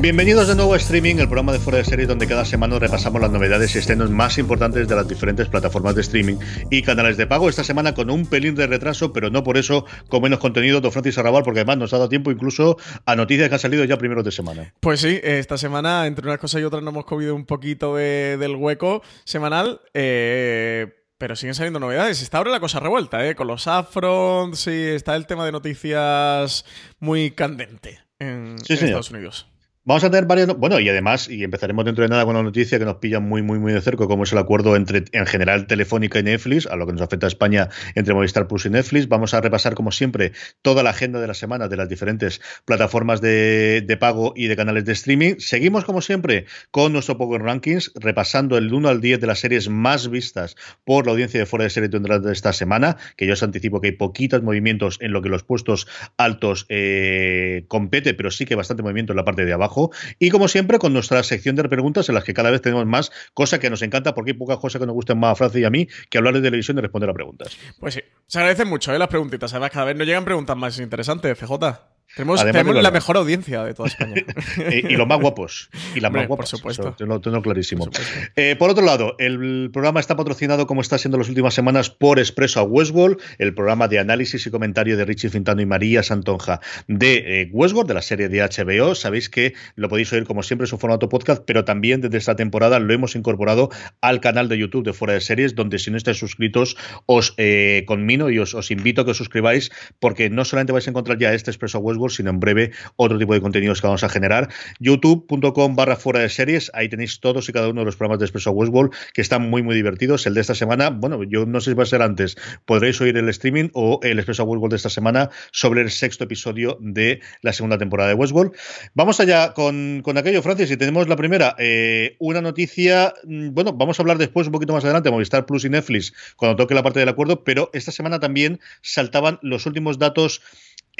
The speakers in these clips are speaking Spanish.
Bienvenidos de nuevo a Streaming, el programa de Fuera de Series donde cada semana repasamos las novedades y estrenos más importantes de las diferentes plataformas de streaming y canales de pago. Esta semana con un pelín de retraso, pero no por eso con menos contenido, don Francis Arrabal, porque además nos ha dado tiempo incluso a noticias que han salido ya primeros de semana. Pues sí, esta semana, entre unas cosas y otras, nos hemos comido un poquito del hueco semanal. Eh, pero siguen saliendo novedades. Está ahora la cosa revuelta, ¿eh? Con los Afrons, sí, está el tema de noticias muy candente en, Estados Unidos. Vamos a tener varias. Bueno, y además, y empezaremos dentro de nada con una noticia que nos pilla muy, muy, muy de cerca, como es el acuerdo entre, en general, Telefónica y Netflix, a lo que nos afecta a España entre Movistar Plus y Netflix. Vamos a repasar, como siempre, toda la agenda de la semana de las diferentes plataformas de, pago y de canales de streaming. Seguimos, como siempre, con nuestro Power Rankings, repasando el 1 al 10 de las series más vistas por la audiencia de fuera de serie de esta semana, que yo os anticipo que hay poquitos movimientos en lo que los puestos altos eh, compete, pero sí que bastante movimiento en la parte de abajo. Y como siempre, con nuestra sección de preguntas en las que cada vez tenemos más, cosa que nos encanta porque hay pocas cosas que nos gusten más a Francia y a mí que hablar de televisión y responder a preguntas. Pues sí, se agradecen mucho ¿eh? las preguntitas. Además, cada vez nos llegan preguntas más interesantes, FJ. Tenemos, la mejor audiencia de toda España. y, los más guapos. Y las más guapas. Por supuesto. lo tengo clarísimo. Eh, por, otro lado, el programa está patrocinado, como está siendo las últimas semanas, por Expreso a Westworld, el programa de análisis y comentario de Richie Fintano y María Santonja de eh, Westworld, de la serie de HBO. Sabéis que lo podéis oír, como siempre, en su formato podcast, pero también desde esta temporada lo hemos incorporado al canal de YouTube de Fuera de Series, donde si no estáis suscritos, os eh, conmino y os, os invito a que os suscribáis, porque no solamente vais a encontrar ya este Expreso a Westworld, sino en breve otro tipo de contenidos que vamos a generar. youtube.com barra fuera de series, ahí tenéis todos y cada uno de los programas de Expreso Westworld que están muy muy divertidos. El de esta semana, bueno, yo no sé si va a ser antes, podréis oír el streaming o el Expreso Westworld de esta semana sobre el sexto episodio de la segunda temporada de Westworld. Vamos allá con, con aquello, Francis, y tenemos la primera, eh, una noticia, mm, bueno, vamos a hablar después un poquito más adelante, Movistar Plus y Netflix, cuando toque la parte del acuerdo, pero esta semana también saltaban los últimos datos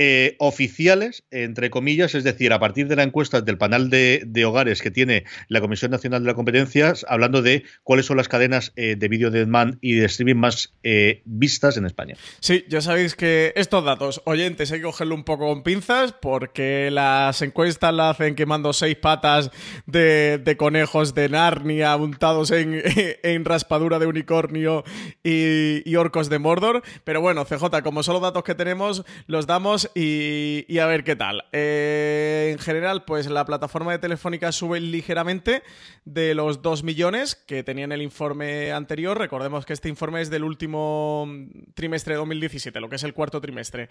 eh, oficiales, entre comillas, es decir, a partir de la encuesta del panel de, hogares que tiene la Comisión Nacional de la Competencia, hablando de cuáles son las cadenas eh, de vídeo de demand y de streaming más eh, vistas en España. Sí, ya sabéis que estos datos, oyentes, hay que cogerlo un poco con pinzas porque las encuestas las hacen quemando seis patas de, conejos de Narnia untados en, raspadura de unicornio y orcos de Mordor. Pero bueno, CJ, como son los datos que tenemos, los damos y, a ver qué tal. Eh, en general, pues la plataforma de Telefónica sube ligeramente de los 2 millones que tenía en el informe anterior. Recordemos que este informe es del último trimestre de 2017, lo que es el cuarto trimestre.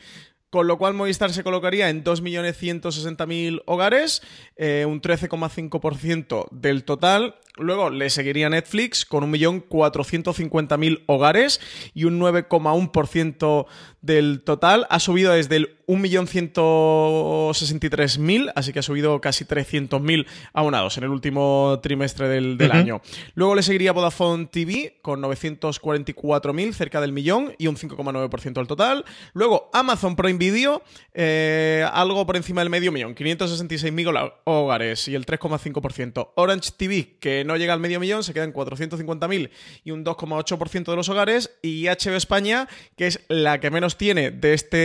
Con lo cual Movistar se colocaría en 2.160.000 hogares, eh, un 13,5% del total. Luego le seguiría Netflix con 1.450.000 hogares y un 9,1% del total. Ha subido desde el 1.163.000, así que ha subido casi 300.000 abonados en el último trimestre del, año. Luego le seguiría Vodafone TV con 944.000, cerca del millón y un 5,9% del total. Luego Amazon Prime Video, eh, algo por encima del medio millón, 566.000 hogares y el 3,5%. Orange TV, que no llega al medio millón, se queda en 450.000 y un 2,8% de los hogares. Y HBO España, que es la que menos tiene de este,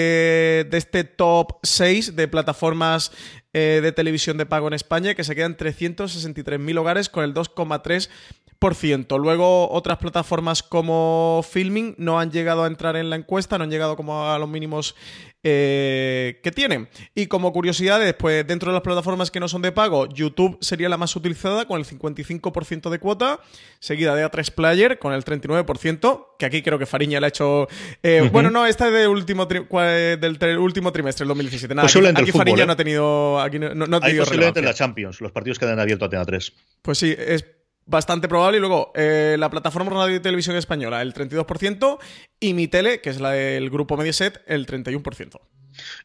de este top 6 de plataformas eh, de televisión de pago en España, que se quedan 363.000 hogares con el 2,3%. Luego otras plataformas como Filming no han llegado a entrar en la encuesta, no han llegado como a los mínimos eh, que tienen. Y como curiosidad, después dentro de las plataformas que no son de pago, YouTube sería la más utilizada con el 55% de cuota, seguida de A3 Player con el 39%, que aquí creo que Fariña le ha hecho... Eh, bueno, no, esta es del último, del último trimestre, el 2017. Nada, aquí, Fariña no ha tenido... Aquí no, no ha tenido en la Champions, los partidos quedan abiertos a Tena 3. Pues sí, es bastante probable. Y luego, eh, la plataforma Radio y Televisión Española, el 32%, y mi tele, que es la del grupo Mediaset, el 31%.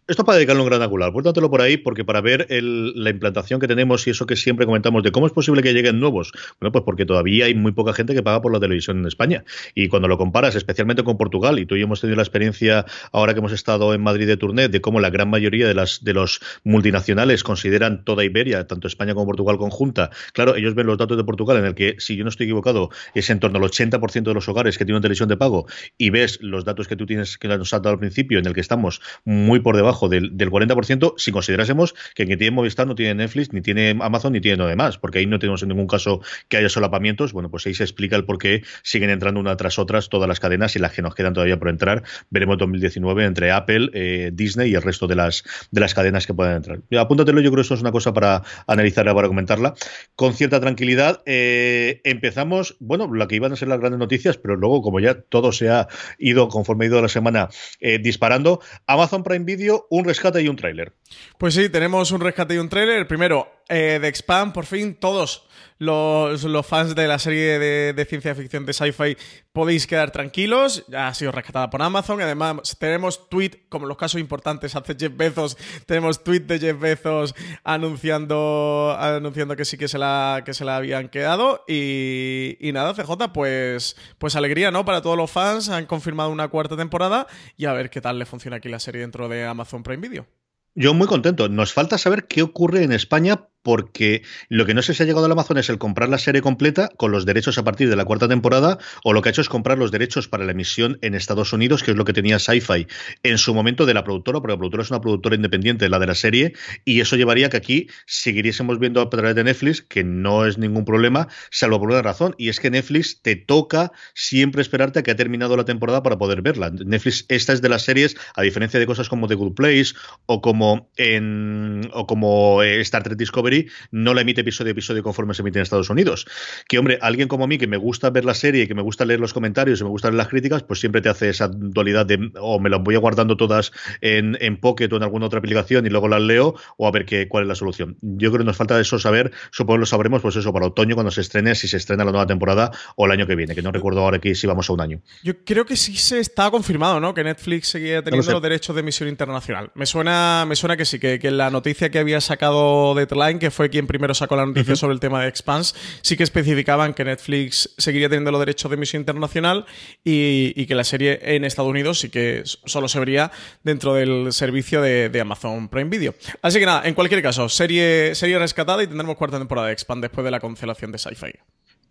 Esto para dedicarlo un gran angular, Pórtatelo por ahí, porque para ver la implantación que tenemos y eso que siempre comentamos de cómo es posible que lleguen nuevos, bueno, pues porque todavía hay muy poca gente que paga por la televisión en España. Y cuando lo comparas, especialmente con Portugal, y tú y yo hemos tenido la experiencia ahora que hemos estado en Madrid de Tournet, de cómo la gran mayoría de las de los multinacionales consideran toda Iberia, tanto España como Portugal conjunta. Claro, ellos ven los datos de Portugal en el que, si yo no estoy equivocado, es en torno al 80% de los hogares que tienen televisión de pago, y ves los datos que tú tienes que nos has dado al principio, en el que estamos muy por debajo del, del 40% si considerásemos que quien tiene Movistar no tiene Netflix, ni tiene Amazon, ni tiene nada demás, porque ahí no tenemos en ningún caso que haya solapamientos. Bueno, pues ahí se explica el por qué siguen entrando una tras otras todas las cadenas y las que nos quedan todavía por entrar. Veremos 2019 entre Apple, eh, Disney y el resto de las, de las cadenas que puedan entrar. Apúntatelo, yo creo que eso es una cosa para analizarla, para comentarla con cierta tranquilidad. Eh, empezamos, bueno, la que iban a ser las grandes noticias, pero luego, como ya todo se ha ido conforme ha ido la semana eh, disparando, Amazon Prime Video, un rescate y un tráiler. Pues sí, tenemos un rescate y un tráiler. Primero, eh, de Expand, por fin, todos los, fans de la serie de, ciencia ficción de sci-fi podéis quedar tranquilos. Ya ha sido rescatada por Amazon. Además, tenemos tweet, como los casos importantes hace Jeff Bezos, tenemos tweet de Jeff Bezos anunciando, anunciando que sí que se la, que se la habían quedado. Y, y nada, CJ, pues, pues alegría, ¿no? Para todos los fans. Han confirmado una cuarta temporada y a ver qué tal le funciona aquí la serie dentro de Amazon Prime Video. Yo muy contento. Nos falta saber qué ocurre en España porque lo que no sé si ha llegado al Amazon es el comprar la serie completa con los derechos a partir de la cuarta temporada o lo que ha hecho es comprar los derechos para la emisión en Estados Unidos, que es lo que tenía Sci-Fi en su momento de la productora, porque la productora es una productora independiente, la de la serie, y eso llevaría que aquí seguiríamos viendo a través de Netflix, que no es ningún problema, salvo por una razón, y es que Netflix te toca siempre esperarte a que ha terminado la temporada para poder verla. Netflix, esta es de las series, a diferencia de cosas como The Good Place o como en o como eh, Star Trek Discovery, no la emite episodio a episodio conforme se emite en Estados Unidos. Que, hombre, alguien como mí que me gusta ver la serie, que me gusta leer los comentarios y me gusta leer las críticas, pues siempre te hace esa dualidad de o me las voy guardando todas en, en Pocket o en alguna otra aplicación y luego las leo o a ver qué, cuál es la solución. Yo creo que nos falta eso saber, supongo que lo sabremos, pues eso, para otoño cuando se estrene, si se estrena la nueva temporada o el año que viene, que no recuerdo ahora que si vamos a un año. Yo creo que sí se está confirmado, ¿no? Que Netflix seguía teniendo los derechos de emisión internacional. Me suena, me suena que sí, que, que la noticia que había sacado Deadline, que fue quien primero sacó la noticia sobre el tema de Expanse, sí que especificaban que Netflix seguiría teniendo los derechos de emisión internacional y, que la serie en Estados Unidos sí que solo se vería dentro del servicio de, Amazon Prime Video. Así que nada, en cualquier caso, serie, serie rescatada y tendremos cuarta temporada de Expand después de la cancelación de Sci-Fi.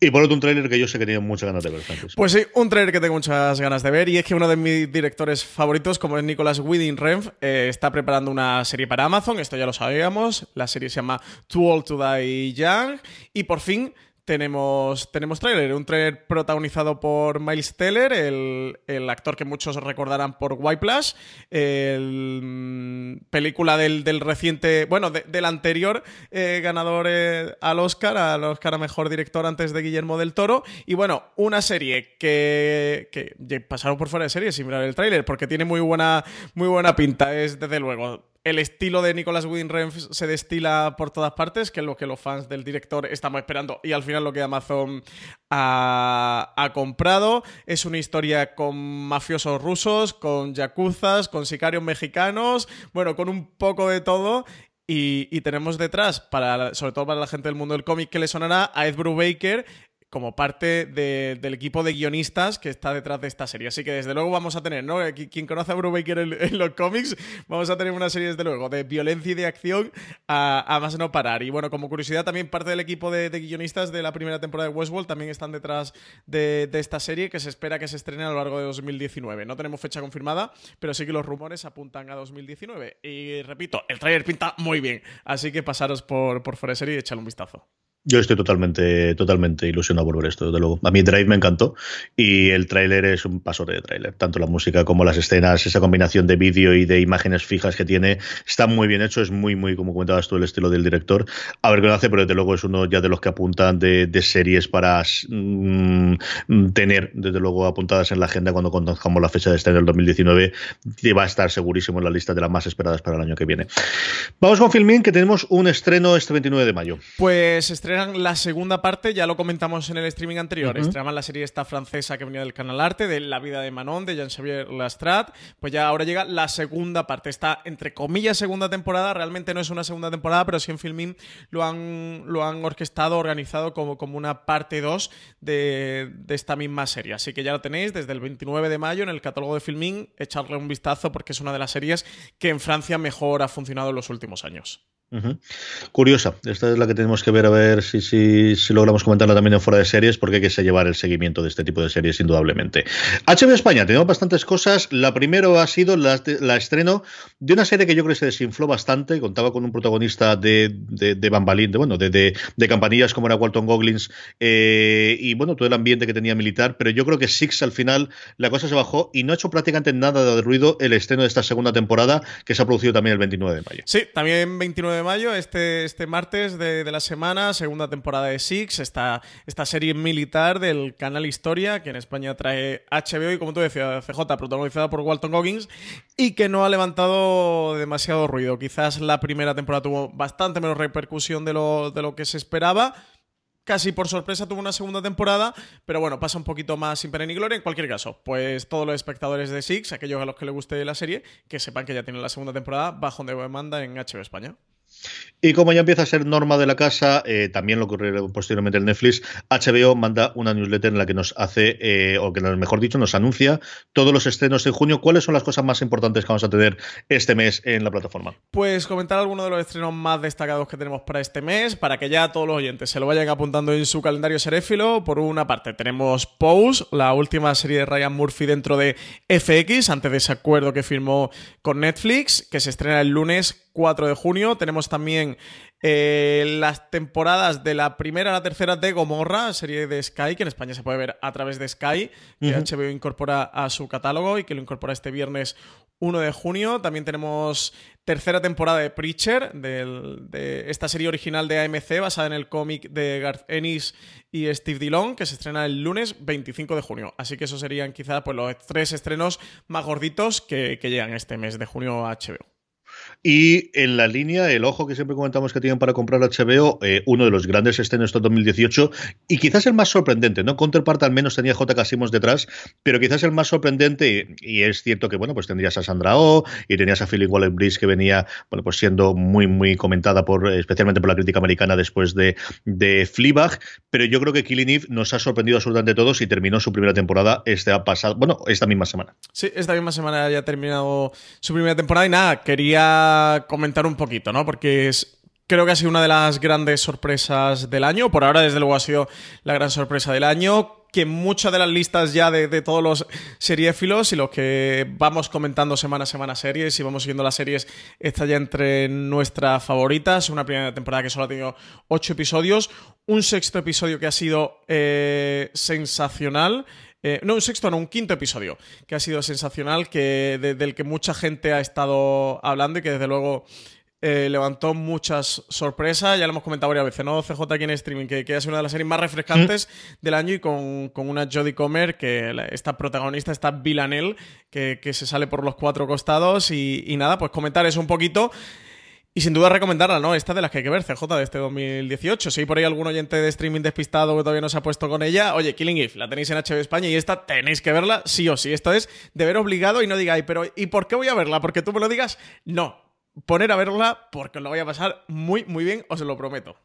Y por otro, un tráiler que yo sé que tenía muchas ganas de ver, Pues sí, un tráiler que tengo muchas ganas de ver. Y es que uno de mis directores favoritos, como es Nicolas Winding Renf, eh, está preparando una serie para Amazon. Esto ya lo sabíamos. La serie se llama Too Old to Die Young. Y por fin tenemos, tenemos tráiler, un tráiler protagonizado por Miles Teller, el, actor que muchos recordarán por White Plus, el, mm, película del, reciente, bueno, del anterior eh, ganador eh, al Oscar, al Oscar a Mejor Director antes de Guillermo del Toro, y bueno, una serie que, que pasaron por fuera de serie sin mirar el tráiler, porque tiene muy buena, muy buena pinta, es desde luego el estilo de Nicolas Winding se destila por todas partes, que es lo que los fans del director estamos esperando y al final lo que Amazon ha, comprado. Es una historia con mafiosos rusos, con yakuzas, con sicarios mexicanos, bueno, con un poco de todo y, tenemos detrás, para, sobre todo para la gente del mundo del cómic que le sonará, a Ed Brubaker, como parte del equipo de guionistas que está detrás de esta serie. Así que desde luego vamos a tener, ¿no? Quien conoce a Brubaker en, en los cómics, vamos a tener una serie desde luego de violencia y de acción a, más no parar. Y bueno, como curiosidad, también parte del equipo de, guionistas de la primera temporada de Westworld también están detrás de, esta serie que se espera que se estrene a lo largo de 2019. No tenemos fecha confirmada, pero sí que los rumores apuntan a 2019. Y repito, el trailer pinta muy bien, así que pasaros por, por Foreserie y echarle un vistazo. Yo estoy totalmente, totalmente ilusionado por ver esto, desde luego. A mí Drive me encantó y el tráiler es un pasote de tráiler. Tanto la música como las escenas, esa combinación de vídeo y de imágenes fijas que tiene, está muy bien hecho. Es muy, muy, como comentabas tú, el estilo del director. A ver qué lo hace, pero desde luego es uno ya de los que apuntan de, series para mm, tener, desde luego, apuntadas en la agenda cuando conozcamos la fecha de este año, el 2019. Y va a estar segurísimo en la lista de las más esperadas para el año que viene. Vamos con Filmin, que tenemos un estreno este 29 de mayo. Pues estreno estrenan la segunda parte, ya lo comentamos en el streaming anterior, estrenan la serie esta francesa que venía del Canal Arte, de La vida de Manon, de Jean-Xavier Lastrat, pues ya ahora llega la segunda parte, está entre comillas segunda temporada, realmente no es una segunda temporada, pero sí en Filmin lo han, lo han orquestado, organizado como, como una parte 2 de, de esta misma serie, así que ya lo tenéis desde el 29 de mayo en el catálogo de Filmin, echarle un vistazo porque es una de las series que en Francia mejor ha funcionado en los últimos años. Curiosa, esta es la que tenemos que ver a ver si, si, si, logramos comentarla también fuera de series, porque hay que llevar el seguimiento de este tipo de series, indudablemente. HBO España, tenemos bastantes cosas. La primera ha sido la, estreno de una serie que yo creo que se desinfló bastante, contaba con un protagonista de, de, de bambalín, de, bueno, de, de, campanillas como era Walton Goggins, eh, y bueno, todo el ambiente que tenía militar, pero yo creo que Six al final la cosa se bajó y no ha hecho prácticamente nada de ruido el estreno de esta segunda temporada, que se ha producido también el 29 de mayo. Sí, también 29 de mayo, este, este martes de, la semana, segunda temporada de Six, esta, esta serie militar del canal Historia, que en España trae HBO y como tú decías, CJ, protagonizada por Walton Goggins, y que no ha levantado demasiado ruido. Quizás la primera temporada tuvo bastante menos repercusión de lo, de lo que se esperaba casi por sorpresa tuvo una segunda temporada, pero bueno, pasa un poquito más sin pena ni gloria. En cualquier caso, pues todos los espectadores de Six, aquellos a los que les guste la serie, que sepan que ya tienen la segunda temporada bajo demanda en HBO España. Y como ya empieza a ser norma de la casa, eh, también lo ocurre posteriormente en Netflix, HBO manda una newsletter en la que nos hace, eh, o que mejor dicho, nos anuncia todos los estrenos de junio. ¿Cuáles son las cosas más importantes que vamos a tener este mes en la plataforma? Pues comentar algunos de los estrenos más destacados que tenemos para este mes, para que ya todos los oyentes se lo vayan apuntando en su calendario seréfilo. Por una parte, tenemos Pose, la última serie de Ryan Murphy dentro de FX, antes de ese acuerdo que firmó con Netflix, que se estrena el lunes 4 de junio. Tenemos también eh, las temporadas de la primera a la tercera de Gomorra, serie de Sky, que en España se puede ver a través de Sky, que HBO incorpora a su catálogo y que lo incorpora este viernes 1 de junio. También tenemos tercera temporada de Preacher, de esta serie original de AMC basada en el cómic de Garth Ennis y Steve Dillon, que se estrena el lunes 25 de junio. Así que esos serían quizá pues, los tres estrenos más gorditos que, que llegan este mes de junio a HBO. Y en la línea, el ojo que siempre comentamos que tienen para comprar HBO, eh, uno de los grandes estrenos de 2018 y quizás el más sorprendente, ¿no? Counterpart al menos tenía J. Casimos detrás, pero quizás el más sorprendente, y, es cierto que, bueno, pues tendrías a Sandra Oh y tenías a Philly Waller Bridge que venía, bueno, pues siendo muy, muy comentada por, especialmente por la crítica americana después de, de Fleabag, pero yo creo que Killing Eve nos ha sorprendido absolutamente todos y terminó su primera temporada este pasado, bueno, esta misma semana. Sí, esta misma semana ya ha terminado su primera temporada y nada, quería comentar un poquito, ¿no? Porque es, creo que ha sido una de las grandes sorpresas del año. Por ahora, desde luego, ha sido la gran sorpresa del año. Que muchas de las listas ya de, todos los seriéfilos y los que vamos comentando semana a semana series y vamos siguiendo las series, está ya entre nuestras favoritas. Una primera temporada que solo ha tenido ocho episodios. Un sexto episodio que ha sido eh, sensacional. Eh, no, un sexto, no, un quinto episodio, que ha sido sensacional, que del que mucha gente ha estado hablando y que desde luego eh, levantó muchas sorpresas. Ya lo hemos comentado varias veces, ¿no? CJ aquí en streaming, que, que es una de las series más refrescantes mm. del año y con, una Jodie Comer, que esta protagonista, esta Villanelle, que, que se sale por los cuatro costados. Y, y nada, pues comentar eso un poquito. Y sin duda recomendarla, ¿no? Esta de las que hay que ver, CJ, de este 2018. Si hay por ahí algún oyente de streaming despistado que todavía no se ha puesto con ella, oye, Killing Eve, la tenéis en HBO España y esta tenéis que verla sí o sí. Esto es deber obligado y no digáis, pero ¿y por qué voy a verla? Porque tú me lo digas. No, poner a verla porque os lo voy a pasar muy, muy bien, os lo prometo.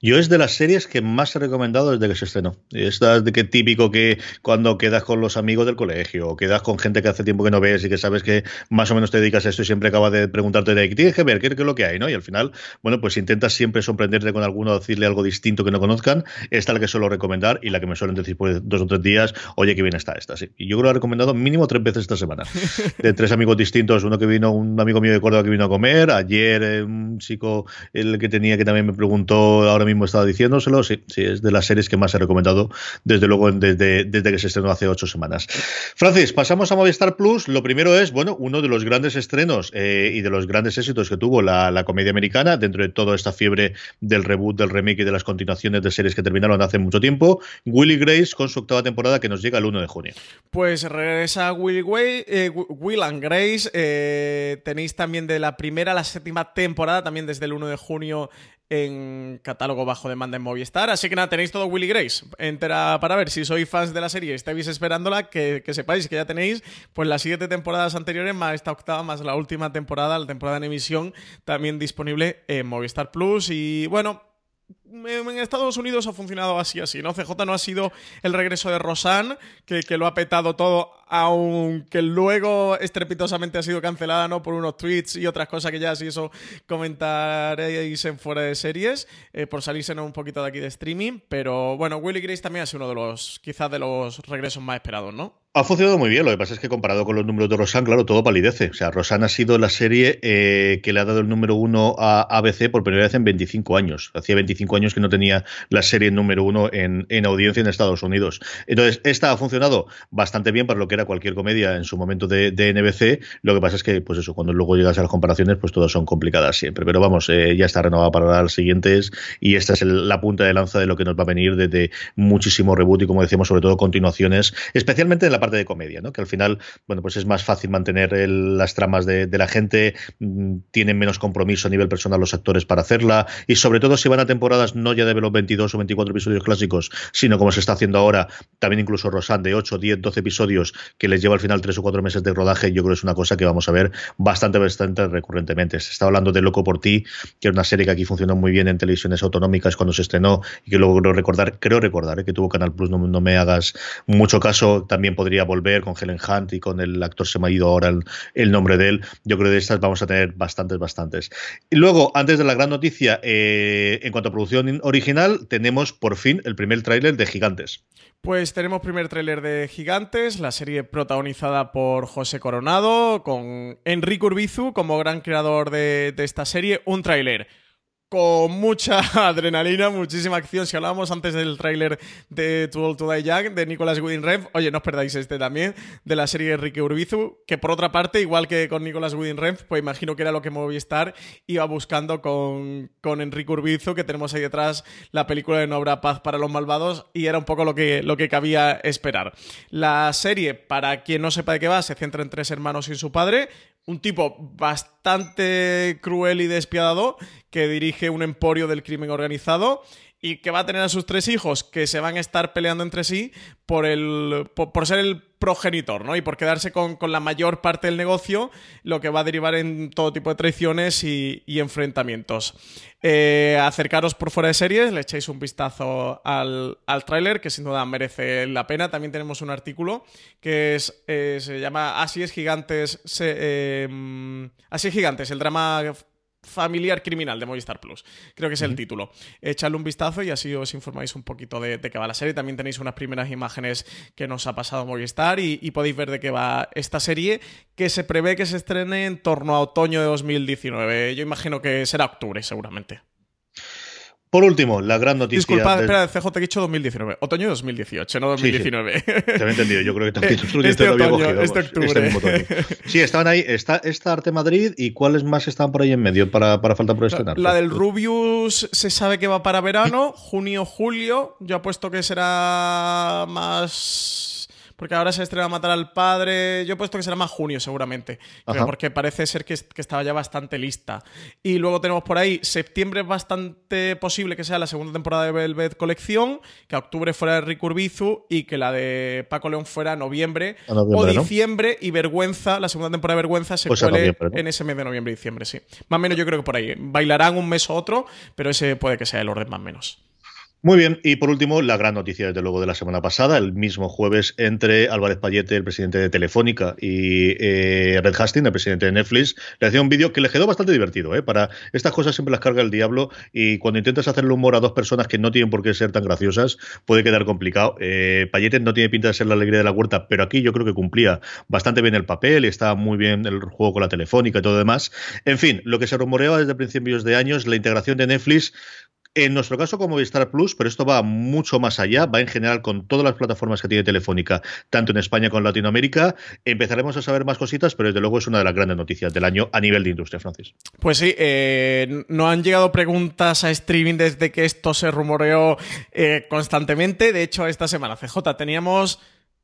Yo es de las series que más he recomendado desde que se estrenó. Esta de que típico que cuando quedas con los amigos del colegio o quedas con gente que hace tiempo que no ves y que sabes que más o menos te dedicas a esto y siempre acabas de preguntarte de tienes que ver qué, es lo que hay, ¿no? Y al final, bueno, pues intentas siempre sorprenderte con alguno, decirle algo distinto que no conozcan. Esta es la que suelo recomendar y la que me suelen decir por dos o tres días, oye, qué bien está esta. Sí. Y yo creo que lo he recomendado mínimo tres veces esta semana. De tres amigos distintos, uno que vino, un amigo mío de Córdoba que vino a comer, ayer eh, un chico el que tenía que también me preguntó ahora mismo estaba diciéndoselo, sí, sí, es de las series que más he recomendado, desde luego, desde, que se estrenó hace ocho semanas. Francis, pasamos a Movistar Plus. Lo primero es, bueno, uno de los grandes estrenos eh, y de los grandes éxitos que tuvo la, comedia americana, dentro de toda esta fiebre del reboot, del remake y de las continuaciones de series que terminaron hace mucho tiempo, Willy Grace con su octava temporada que nos llega el 1 de junio. Pues regresa Willy eh, Will and Grace. Eh, tenéis también de la primera a la séptima temporada, también desde el 1 de junio en catálogo bajo demanda en Movistar. Así que nada, tenéis todo Willy Grace entera para ver. Si sois fans de la serie y estáis esperándola, que, que sepáis que ya tenéis pues las siete temporadas anteriores, más esta octava, más la última temporada, la temporada en emisión, también disponible en Movistar Plus. Y bueno, en Estados Unidos ha funcionado así, así, ¿no? CJ no ha sido el regreso de Rosanne, que, que, lo ha petado todo, aunque luego estrepitosamente ha sido cancelada, ¿no? Por unos tweets y otras cosas que ya si eso comentaréis en fuera de series, eh, por salirse un poquito de aquí de streaming. Pero bueno, Willy Grace también ha sido uno de los, quizás de los regresos más esperados, ¿no? Ha funcionado muy bien, lo que pasa es que comparado con los números de Rosanne, claro, todo palidece. O sea, Rosanne ha sido la serie eh, que le ha dado el número uno a ABC por primera vez en 25 años. Hacía 25 años que no tenía la serie número uno en, en audiencia en Estados Unidos. Entonces, esta ha funcionado bastante bien para lo que era cualquier comedia en su momento de, NBC. Lo que pasa es que, pues eso, cuando luego llegas a las comparaciones, pues todas son complicadas siempre. Pero vamos, eh, ya está renovada para las siguientes y esta es la punta de lanza de lo que nos va a venir desde muchísimo reboot y, como decíamos, sobre todo continuaciones, especialmente en la parte de comedia, ¿no? Que al final, bueno, pues es más fácil mantener las tramas de, de, la gente, mm, tienen menos compromiso a nivel personal los actores para hacerla y sobre todo si van a temporadas no ya de los 22 o 24 episodios clásicos, sino como se está haciendo ahora, también incluso Rosan de 8, 10, 12 episodios que les lleva al final 3 o 4 meses de rodaje, yo creo que es una cosa que vamos a ver bastante, bastante recurrentemente. Se está hablando de Loco por ti, que es una serie que aquí funcionó muy bien en televisiones autonómicas cuando se estrenó y que luego creo recordar, creo recordar ¿eh? que tuvo Canal Plus, no, no me hagas mucho caso, también podría volver con Helen Hunt y con el actor se me ha ido ahora el, el nombre de él. Yo creo que de estas vamos a tener bastantes, bastantes. Y luego, antes de la gran noticia, eh, en cuanto a producción original, tenemos por fin el primer tráiler de Gigantes. Pues tenemos primer tráiler de Gigantes, la serie protagonizada por José Coronado, con Enrique Urbizu como gran creador de, de esta serie. Un tráiler con mucha adrenalina, muchísima acción. Si hablábamos antes del tráiler de Too Old to Die Young, de Nicolas Winding Refn, oye, no os perdáis este también, de la serie Enrique Urbizu, que por otra parte, igual que con Nicolas Winding Refn, pues imagino que era lo que Movistar iba buscando con, con Enrique Urbizu, que tenemos ahí detrás la película de No habrá paz para los malvados, y era un poco lo que, lo que cabía esperar. La serie, para quien no sepa de qué va, se centra en tres hermanos y su padre, un tipo bastante cruel y despiadado que dirige un emporio del crimen organizado y que va a tener a sus tres hijos que se van a estar peleando entre sí por, el, por, ser el progenitor, ¿no? Y por quedarse con, con, la mayor parte del negocio, lo que va a derivar en todo tipo de traiciones y, y enfrentamientos. Eh, acercaros por fuera de series, le echáis un vistazo al, al tráiler, que sin duda merece la pena. También tenemos un artículo que es, eh, se llama Así es Gigantes, eh, Así es Gigantes, el drama familiar criminal de Movistar Plus. Creo que es el uh -huh. título. Echadle un vistazo y así os informáis un poquito de, de, qué va la serie. También tenéis unas primeras imágenes que nos ha pasado Movistar y, y, podéis ver de qué va esta serie que se prevé que se estrene en torno a otoño de 2019. Yo imagino que será octubre, seguramente. Por último, la gran noticia. Disculpa, del... espera, CJ, te he dicho 2019. Otoño 2018, no 2019. Sí, sí. Te había entendido, yo creo que también este, este lo había cogido. Este octubre. Este sí, estaban ahí. Está esta Arte Madrid y cuáles más estaban por ahí en medio para, para falta por estrenar. La, la del Rubius se sabe que va para verano, junio, julio. Yo apuesto que será más porque ahora se estrena Matar al Padre. Yo he puesto que será más junio, seguramente. Porque parece ser que, que, estaba ya bastante lista. Y luego tenemos por ahí, septiembre es bastante posible que sea la segunda temporada de Velvet Colección, que a octubre fuera de Rick Urbizu y que la de Paco León fuera noviembre, noviembre o diciembre. ¿no? Y Vergüenza, la segunda temporada de Vergüenza se pues cuele ¿no? en ese mes de noviembre y diciembre, sí. Más o menos yo creo que por ahí. Bailarán un mes o otro, pero ese puede que sea el orden más o menos. Muy bien, y por último, la gran noticia, desde luego, de la semana pasada, el mismo jueves, entre Álvarez Payete, el presidente de Telefónica, y eh, Red Hastings, el presidente de Netflix, le hacía un vídeo que le quedó bastante divertido. ¿eh? Para estas cosas siempre las carga el diablo, y cuando intentas hacerle humor a dos personas que no tienen por qué ser tan graciosas, puede quedar complicado. Eh, Payete no tiene pinta de ser la alegría de la huerta, pero aquí yo creo que cumplía bastante bien el papel, y estaba muy bien el juego con la Telefónica y todo demás. En fin, lo que se rumoreaba desde principios de años, la integración de Netflix en nuestro caso como Movistar Plus, pero esto va mucho más allá, va en general con todas las plataformas que tiene Telefónica, tanto en España como en Latinoamérica. Empezaremos a saber más cositas, pero desde luego es una de las grandes noticias del año a nivel de industria, Francis. Pues sí, eh, no han llegado preguntas a streaming desde que esto se rumoreó eh, constantemente. De hecho, esta semana, CJ, teníamos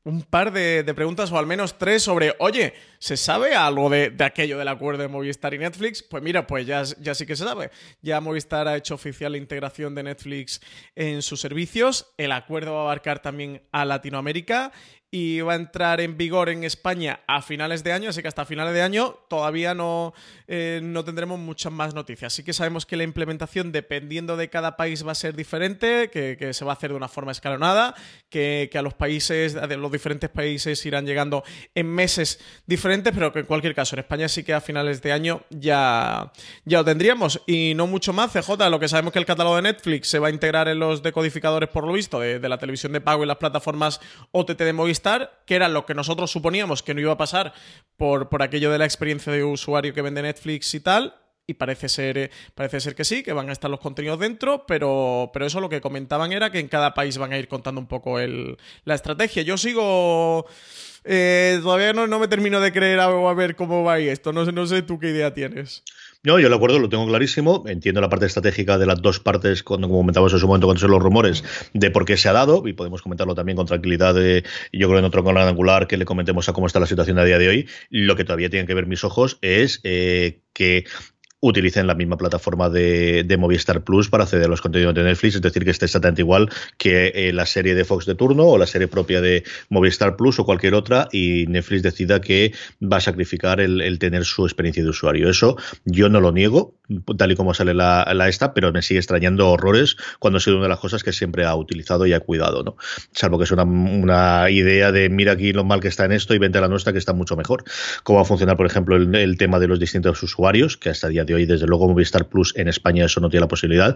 un par de, preguntas, o al menos tres, sobre, oye, ¿se sabe algo de, aquello del acuerdo de Movistar y Netflix? Pues mira, pues ya, ya sí que se sabe. Ya Movistar ha hecho oficial la integración de Netflix en sus servicios. El acuerdo va a abarcar también a Latinoamérica y va a entrar en vigor en España a finales de año, así que hasta finales de año todavía no, eh, no tendremos muchas más noticias. Así que sabemos que la implementación, dependiendo de cada país, va a ser diferente, que, se va a hacer de una forma escalonada, que, a los países, de los diferentes países irán llegando en meses diferentes, pero que en cualquier caso, en España sí que a finales de año ya, ya lo tendríamos. Y no mucho más, CJ, lo que sabemos que el catálogo de Netflix se va a integrar en los decodificadores, por lo visto, de, de la televisión de pago y las plataformas OTT de Movistar que era lo que nosotros suponíamos que no iba a pasar por, por aquello de la experiencia de usuario que vende Netflix y tal, y parece ser, eh, parece ser que sí, que van a estar los contenidos dentro, pero, pero eso lo que comentaban era que en cada país van a ir contando un poco el, la estrategia. Yo sigo... Eh, todavía no, no, me termino de creer a, ver cómo va esto. No, no sé tú qué idea tienes. No, yo lo acuerdo, lo tengo clarísimo. Entiendo la parte estratégica de las dos partes, cuando comentamos en su momento cuando son los rumores, de por qué se ha dado, y podemos comentarlo también con tranquilidad, de, yo creo en otro canal angular que le comentemos a cómo está la situación a día de hoy. Lo que todavía tienen que ver mis ojos es eh, que utilicen la misma plataforma de, Movistar Plus para acceder a los contenidos de Netflix, es decir, que esté exactamente igual que eh, la serie de Fox de turno o la serie propia de Movistar Plus o cualquier otra y Netflix decida que va a sacrificar el, tener su experiencia de usuario. Eso yo no lo niego, tal y como sale la, esta, pero me sigue extrañando horrores cuando ha sido una de las cosas que siempre ha utilizado y ha cuidado, ¿no? Salvo que es una, idea de mira aquí lo mal que está en esto y vente a la nuestra que está mucho mejor. Cómo va a funcionar, por ejemplo, el, el tema de los distintos usuarios, que hasta día de hoy, desde luego, Movistar Plus en España eso no tiene la posibilidad.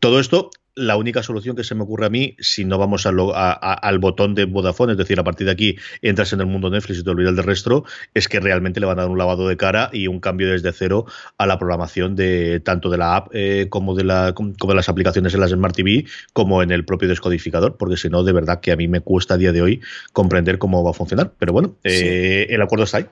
Todo esto la única solución que se me ocurre a mí, si no vamos al botón de Vodafone, es decir, a partir de aquí entras en el mundo Netflix y te olvidas del resto, es que realmente le van a dar un lavado de cara y un cambio desde cero a la programación de tanto de la app eh, como, de la, como de las aplicaciones en las Smart TV, como en el propio descodificador, porque si no, de verdad que a mí me cuesta a día de hoy comprender cómo va a funcionar. Pero bueno, eh, el acuerdo está ahí.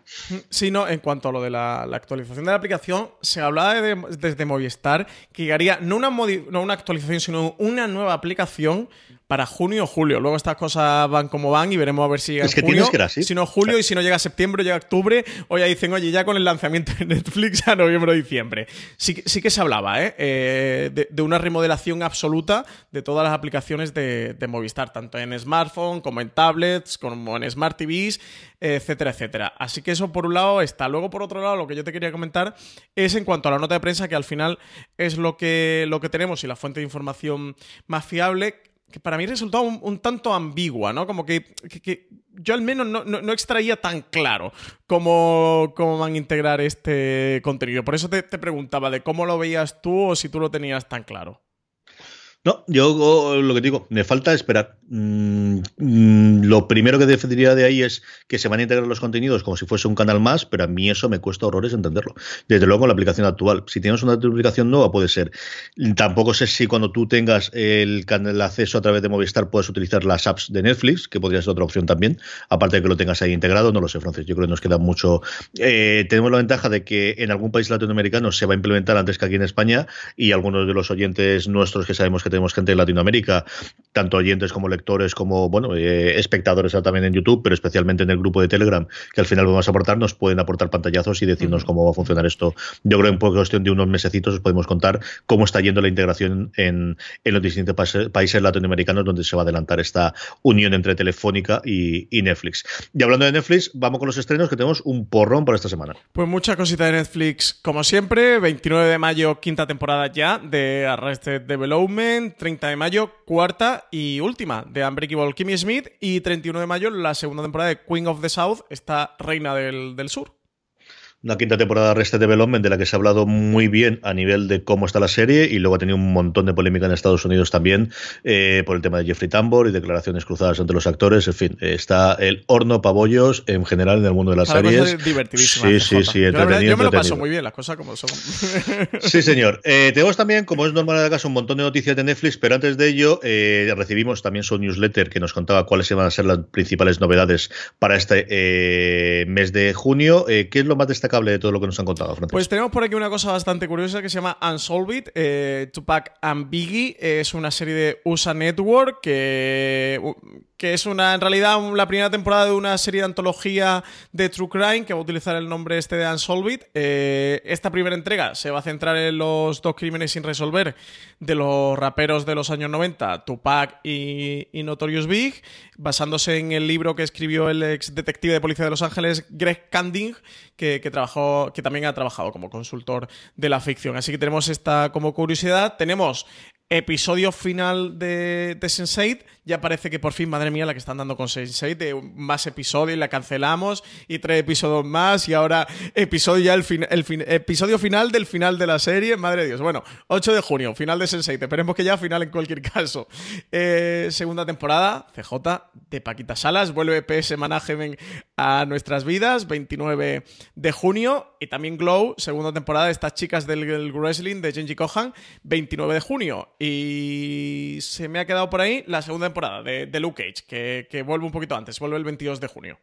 Sí, no, en cuanto a lo de la, actualización de la aplicación, se hablaba desde Movistar que llegaría no una, no una actualización, sino una nueva aplicación para junio o julio. Luego estas cosas van como van y veremos a ver si llega es que junio, que Si no julio y si no llega septiembre, llega octubre, o ya dicen, oye, ya con el lanzamiento de Netflix a noviembre o diciembre. Sí, sí que se hablaba, ¿eh? eh de, una remodelación absoluta de todas las aplicaciones de, Movistar, tanto en smartphone como en tablets, como en smart TVs, etcétera, etcétera. Así que eso por un lado está. Luego, por otro lado, lo que yo te quería comentar es en cuanto a la nota de prensa, que al final es lo que, lo que tenemos y la fuente de información más fiable que para mí resultaba un, tanto ambigua, ¿no? Como que, yo al menos no, extraía tan claro cómo, cómo, van a integrar este contenido. Por eso te, te preguntaba de cómo lo veías tú o si tú lo tenías tan claro. No, yo lo que digo, me falta esperar. Mm, mm, lo primero que defendería de ahí es que se van a integrar los contenidos como si fuese un canal más, pero a mí eso me cuesta horrores entenderlo. Desde luego la aplicación actual. Si tienes una aplicación nueva puede ser. Tampoco sé si cuando tú tengas el, el acceso a través de Movistar puedes utilizar las apps de Netflix, que podría ser otra opción también, aparte de que lo tengas ahí integrado, no lo sé, Francis. Yo creo que nos queda mucho. Eh, tenemos la ventaja de que en algún país latinoamericano se va a implementar antes que aquí en España y algunos de los oyentes nuestros que sabemos que tenemos gente de Latinoamérica, tanto oyentes como lectores, como bueno, eh, espectadores también en YouTube, pero especialmente en el grupo de Telegram, que al final vamos a aportar, nos pueden aportar pantallazos y decirnos cómo va a funcionar esto. Yo creo que en cuestión de unos mesecitos os podemos contar cómo está yendo la integración en, los distintos países latinoamericanos donde se va a adelantar esta unión entre Telefónica y, Netflix. Y hablando de Netflix, vamos con los estrenos que tenemos un porrón para esta semana. Pues mucha cosita de Netflix, como siempre, 29 de mayo, quinta temporada ya de Arrested Development, 30 de mayo, cuarta y última de Unbreakable Kimmy Smith. Y 31 de mayo, la segunda temporada de Queen of the South, esta reina del, del sur una quinta temporada de Arrested Development de la que se ha hablado muy bien a nivel de cómo está la serie y luego ha tenido un montón de polémica en Estados Unidos también eh, por el tema de Jeffrey Tambor y declaraciones cruzadas entre los actores. En fin, está el horno pabollos en general en el mundo de las series. Sí, sí, sí, entretenido. Yo, me lo paso muy bien, las cosas como son. sí, señor. Eh, tenemos también, como es normal en el caso, un montón de noticias de Netflix, pero antes de ello eh, recibimos también su newsletter que nos contaba cuáles iban a ser las principales novedades para este mes de junio. ¿Qué es lo más destacado? De todo lo que nos han contado, Pues tenemos por aquí una cosa bastante curiosa que se llama Unsolved. Eh, Tupac and es una serie de USA Network que, que es una, en realidad, la primera temporada de una serie de antología de True Crime que va a utilizar el nombre este de Unsolved. Eh, esta primera entrega se va a centrar en los dos crímenes sin resolver de los raperos de los años 90, Tupac y, Notorious Big, basándose en el libro que escribió el ex detective de policía de Los Ángeles, Greg Canding, que, trabajó, que también ha trabajado como consultor de la ficción. Así que tenemos esta como curiosidad. Tenemos episodio final de, de Sense8 ya parece que por fin, madre mía, la que están dando con Sense8 de más episodios, la cancelamos y tres episodios más y ahora episodio ya el, el episodio final del final de la serie, madre de Dios. Bueno, 8 de junio, final de Sense8, esperemos que ya final en cualquier caso. Eh, segunda temporada, CJ de Paquita Salas, vuelve PS Management a nuestras vidas, 29 de junio y también Glow, segunda temporada de estas chicas del, wrestling de Genji Kohan, 29 de junio. Y se me ha quedado por ahí la segunda temporada de, Luke Cage, que, que vuelve un poquito antes, vuelve el 22 de junio.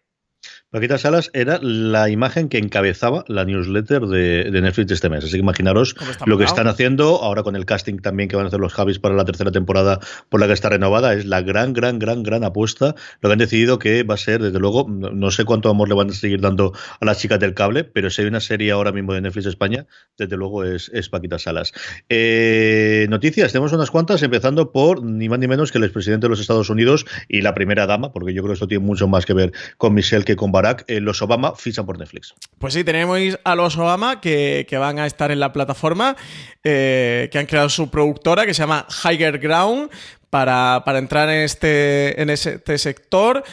Paquita Salas era la imagen que encabezaba la newsletter de, Netflix este mes. Así que imaginaros lo que están haciendo ahora con el casting también que van a hacer los Javis para la tercera temporada por la que está renovada. Es la gran, gran, gran, gran apuesta. Lo que han decidido que va a ser, desde luego, no sé cuánto amor le van a seguir dando a las chicas del cable, pero si hay una serie ahora mismo de Netflix España, desde luego es, es Paquita Salas. Eh, noticias, tenemos unas cuantas, empezando por ni más ni menos que el expresidente de los Estados Unidos y la primera dama, porque yo creo que esto tiene mucho más que ver con Michelle que con Barack, eh, los Obama fichan por Netflix. Pues sí, tenemos a los Obama que, van a estar en la plataforma, eh, que han creado su productora que se llama Higher Ground. Para, entrar en este, en este sector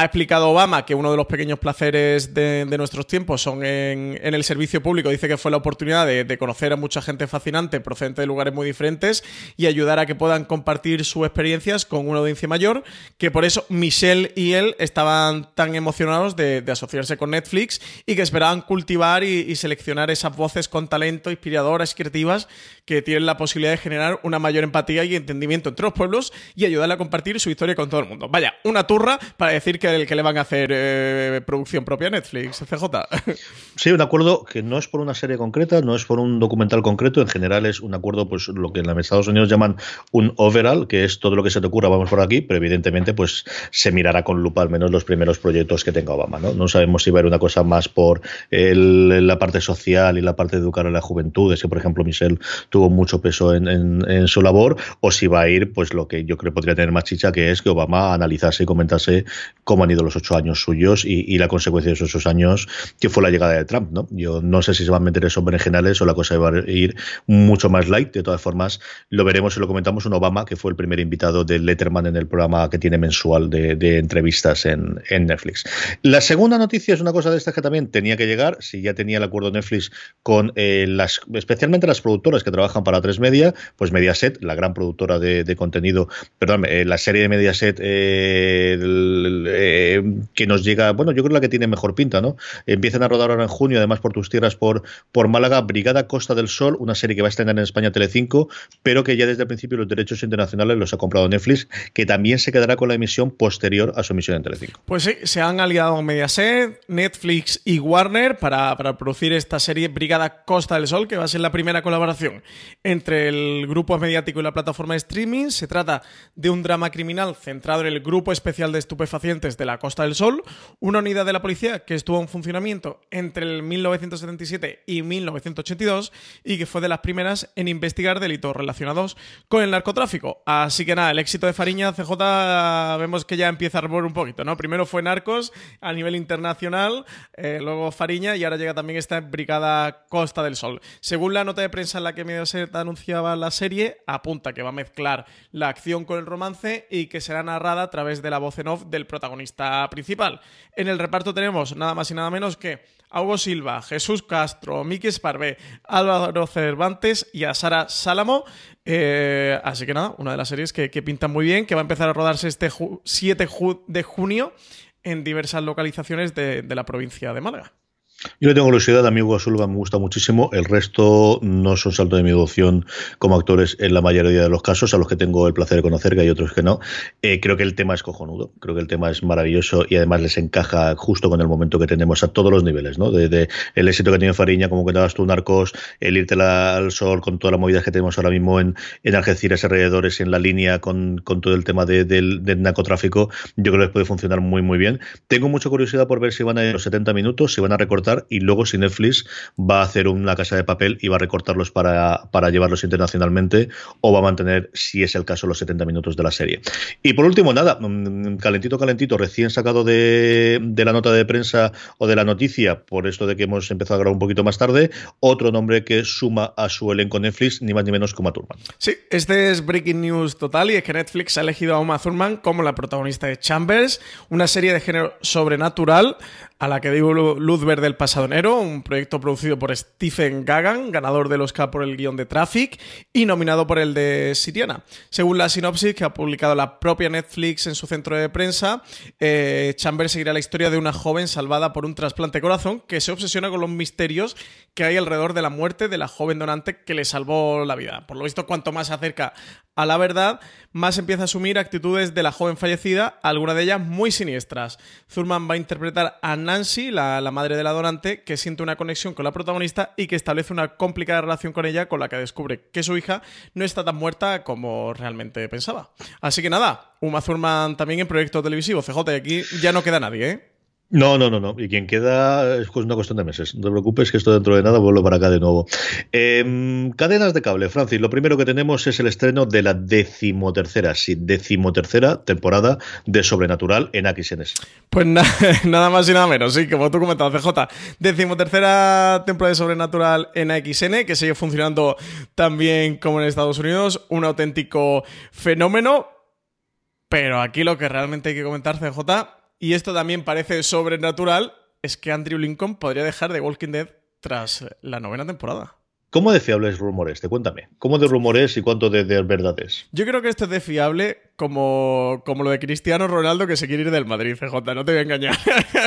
ha explicado Obama que uno de los pequeños placeres de, nuestros tiempos son en, el servicio público. Dice que fue la oportunidad de, conocer a mucha gente fascinante procedente de lugares muy diferentes y ayudar a que puedan compartir sus experiencias con una audiencia mayor. Que por eso Michelle y él estaban tan emocionados de, asociarse con Netflix y que esperaban cultivar y, seleccionar esas voces con talento, inspiradoras y creativas que tienen la posibilidad de generar una mayor empatía y entendimiento entre los pueblos y ayudarle a compartir su historia con todo el mundo. Vaya, una turra para decir que el que le van a hacer eh, producción propia a Netflix, CJ. Sí, un acuerdo que no es por una serie concreta, no es por un documental concreto, en general es un acuerdo, pues lo que en Estados Unidos llaman un overall, que es todo lo que se te ocurra, vamos por aquí, pero evidentemente pues se mirará con lupa al menos los primeros proyectos que tenga Obama, ¿no? No sabemos si va a ir una cosa más por la parte social y la parte de educar a la juventud, es que por ejemplo Michelle tuvo mucho peso en, en, su labor, o si va a ir pues lo que yo creo podría tener más chicha, que es que Obama analizase y comentase cómo han ido los ocho años suyos y, la consecuencia de esos años, que fue la llegada de Trump. ¿no? Yo no sé si se van a meter esos berenjenales o la cosa va a ir mucho más light. De todas formas, lo veremos y lo comentamos un Obama, que fue el primer invitado de Letterman en el programa que tiene mensual de, entrevistas en, Netflix. La segunda noticia es una cosa de esta que también tenía que llegar, si ya tenía el acuerdo Netflix con eh, las, especialmente las productoras que trabajan para tres media, pues Mediaset, la gran productora de, contenido, perdón, eh, la serie de Mediaset eh, que nos llega, bueno, yo creo la que tiene mejor pinta, ¿no? Empiezan a rodar ahora en junio, además por tus tierras, por, por Málaga, Brigada Costa del Sol, una serie que va a estrenar en España Telecinco, pero que ya desde el principio los derechos internacionales los ha comprado Netflix, que también se quedará con la emisión posterior a su emisión en Telecinco. Pues sí, se han aliado Mediaset, Netflix y Warner para, para producir esta serie Brigada Costa del Sol, que va a ser la primera colaboración entre el grupo mediático y la plataforma de streaming. Se trata de un drama criminal centrado en el grupo especial de estupefacientes de la Costa del Sol, una unidad de la policía que estuvo en funcionamiento entre el 1977 y 1982 y que fue de las primeras en investigar delitos relacionados con el narcotráfico. Así que nada, el éxito de Fariña CJ vemos que ya empieza a revolver un poquito, ¿no? Primero fue Narcos a nivel internacional, eh, luego Fariña y ahora llega también esta Brigada Costa del Sol. Según la nota de prensa en la que Mediaset anunciaba la serie, apunta que va a mezclar la acción con el romance y que será narrada a través de la voz en off del protagonista principal. En el reparto tenemos nada más y nada menos que a Hugo Silva, Jesús Castro, Miki Esparvé, Álvaro Cervantes y a Sara Sálamo. Eh, así que nada, una de las series que, pintan muy bien, que va a empezar a rodarse este 7 de junio en diversas localizaciones de la provincia de Málaga. Yo tengo curiosidad, a mí Hugo Sullivan me gusta muchísimo, el resto no son salto de mi devoción como actores en la mayoría de los casos, a los que tengo el placer de conocer, que hay otros que no. Eh, creo que el tema es cojonudo, creo que el tema es maravilloso y además les encaja justo con el momento que tenemos a todos los niveles, ¿no? De, el éxito que tiene Fariña, como contabas tú, Narcos, el irte al sol con toda la movida que tenemos ahora mismo en, en Algeciras alrededores, en la línea con, con todo el tema del narcotráfico, yo creo que puede funcionar muy, muy bien. Tengo mucha curiosidad por ver si van a ir los 70 minutos, si van a recortar y luego si Netflix va a hacer una casa de papel y va a recortarlos para, para llevarlos internacionalmente o va a mantener, si es el caso, los 70 minutos de la serie. Y por último, nada, mm, calentito, calentito, recién sacado de, de la nota de prensa o de la noticia, por esto de que hemos empezado a grabar un poquito más tarde, otro nombre que suma a su elenco Netflix, ni más ni menos que Uma Thurman. Sí, este es breaking news total y es que Netflix ha elegido a Uma Thurman como la protagonista de Chambers, una serie de género sobrenatural a la que dio luz verde el pasado enero, un proyecto producido por Stephen Gagan, ganador del Oscar por el guion de Traffic y nominado por el de Siriana. Según la sinopsis que ha publicado la propia Netflix en su centro de prensa, eh, Chambers seguirá la historia de una joven salvada por un trasplante de corazón que se obsesiona con los misterios que hay alrededor de la muerte de la joven donante que le salvó la vida. Por lo visto, cuanto más se acerca a la verdad, más empieza a asumir actitudes de la joven fallecida, algunas de ellas muy siniestras. Zurman va a interpretar a Nancy, la, madre de la donante, que siente una conexión con la protagonista y que establece una complicada relación con ella, con la que descubre que su hija no está tan muerta como realmente pensaba. Así que nada, Uma Thurman también en proyecto televisivo. CJ, y aquí ya no queda nadie, ¿eh? No, no, no, no. Y quien queda es una cuestión de meses. No te preocupes que esto dentro de nada vuelvo para acá de nuevo. Em, cadenas de cable, Francis. Lo primero que tenemos es el estreno de la decimotercera, sí, decimotercera temporada de Sobrenatural en AXNS. Pues nada más y nada menos, sí, como tú comentabas, CJ. Decimotercera temporada de Sobrenatural en AXN, que sigue funcionando también como en Estados Unidos. Un auténtico fenómeno. Pero aquí lo que realmente hay que comentar, CJ, y esto también parece sobrenatural, es que Andrew Lincoln podría dejar de Walking Dead tras la novena temporada. ¿Cómo de fiable es rumor este? Cuéntame. ¿Cómo de rumor es y cuánto de, de verdad es? Yo creo que esto es de fiable como, como lo de Cristiano Ronaldo que se quiere ir del Madrid, CJ, no te voy a engañar.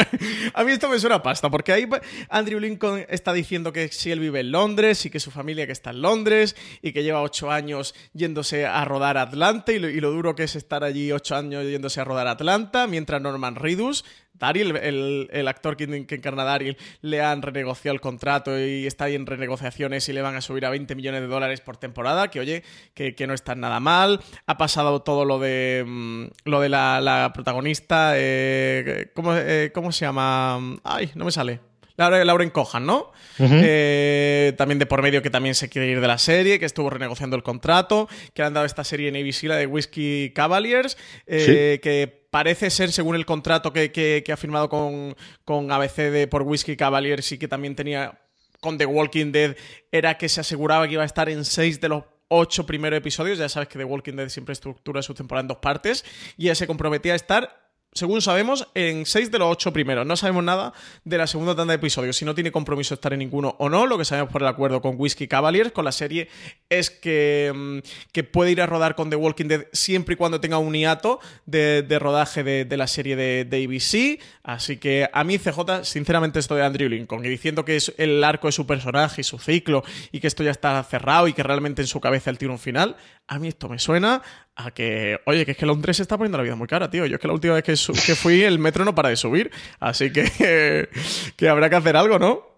a mí esto me suena pasta, porque ahí Andrew Lincoln está diciendo que si él vive en Londres y que su familia que está en Londres y que lleva ocho años yéndose a rodar Atlanta y lo, duro que es estar allí ocho años yéndose a rodar Atlanta, mientras Norman Reedus Daryl, el, actor que, encarna a Daryl, le han renegociado el contrato y está ahí en renegociaciones y le van a subir a 20 millones de dólares por temporada, que oye, que, no está nada mal. Ha pasado todo lo de mm, lo de la, protagonista, eh, eh, ¿cómo, se llama? Ay, no me sale. Laura, Lauren Cohan, ¿no? Eh, también de por medio que también se quiere ir de la serie, que estuvo renegociando el contrato, que le han dado esta serie en ABC, la de Whiskey Cavaliers, que parece ser, según el contrato que, ha firmado con, con ABC de, por Whiskey Cavaliers y que también tenía con The Walking Dead, era que se aseguraba que iba a estar en seis de los ocho primeros episodios. Ya sabes que The Walking Dead siempre estructura su temporada en dos partes. Y ya se comprometía a estar según sabemos, en seis de los ocho primeros. No sabemos nada de la segunda tanda de episodios, si no tiene compromiso de estar en ninguno o no. Lo que sabemos por el acuerdo con Whiskey Cavaliers, con la serie, es que, mm, que puede ir a rodar con The Walking Dead siempre y cuando tenga un hiato de, rodaje de, la serie de, de, ABC. Así que a mí, CJ, sinceramente, estoy de Andrew Lincoln y diciendo que es el arco de su personaje y su ciclo y que esto ya está cerrado y que realmente en su cabeza él tiene un final. A mí esto me suena a que, oye, que es que Londres se está poniendo la vida muy cara, tío. Yo es que la última vez que, que fui el metro no para de subir, así que, que habrá que hacer algo, ¿no?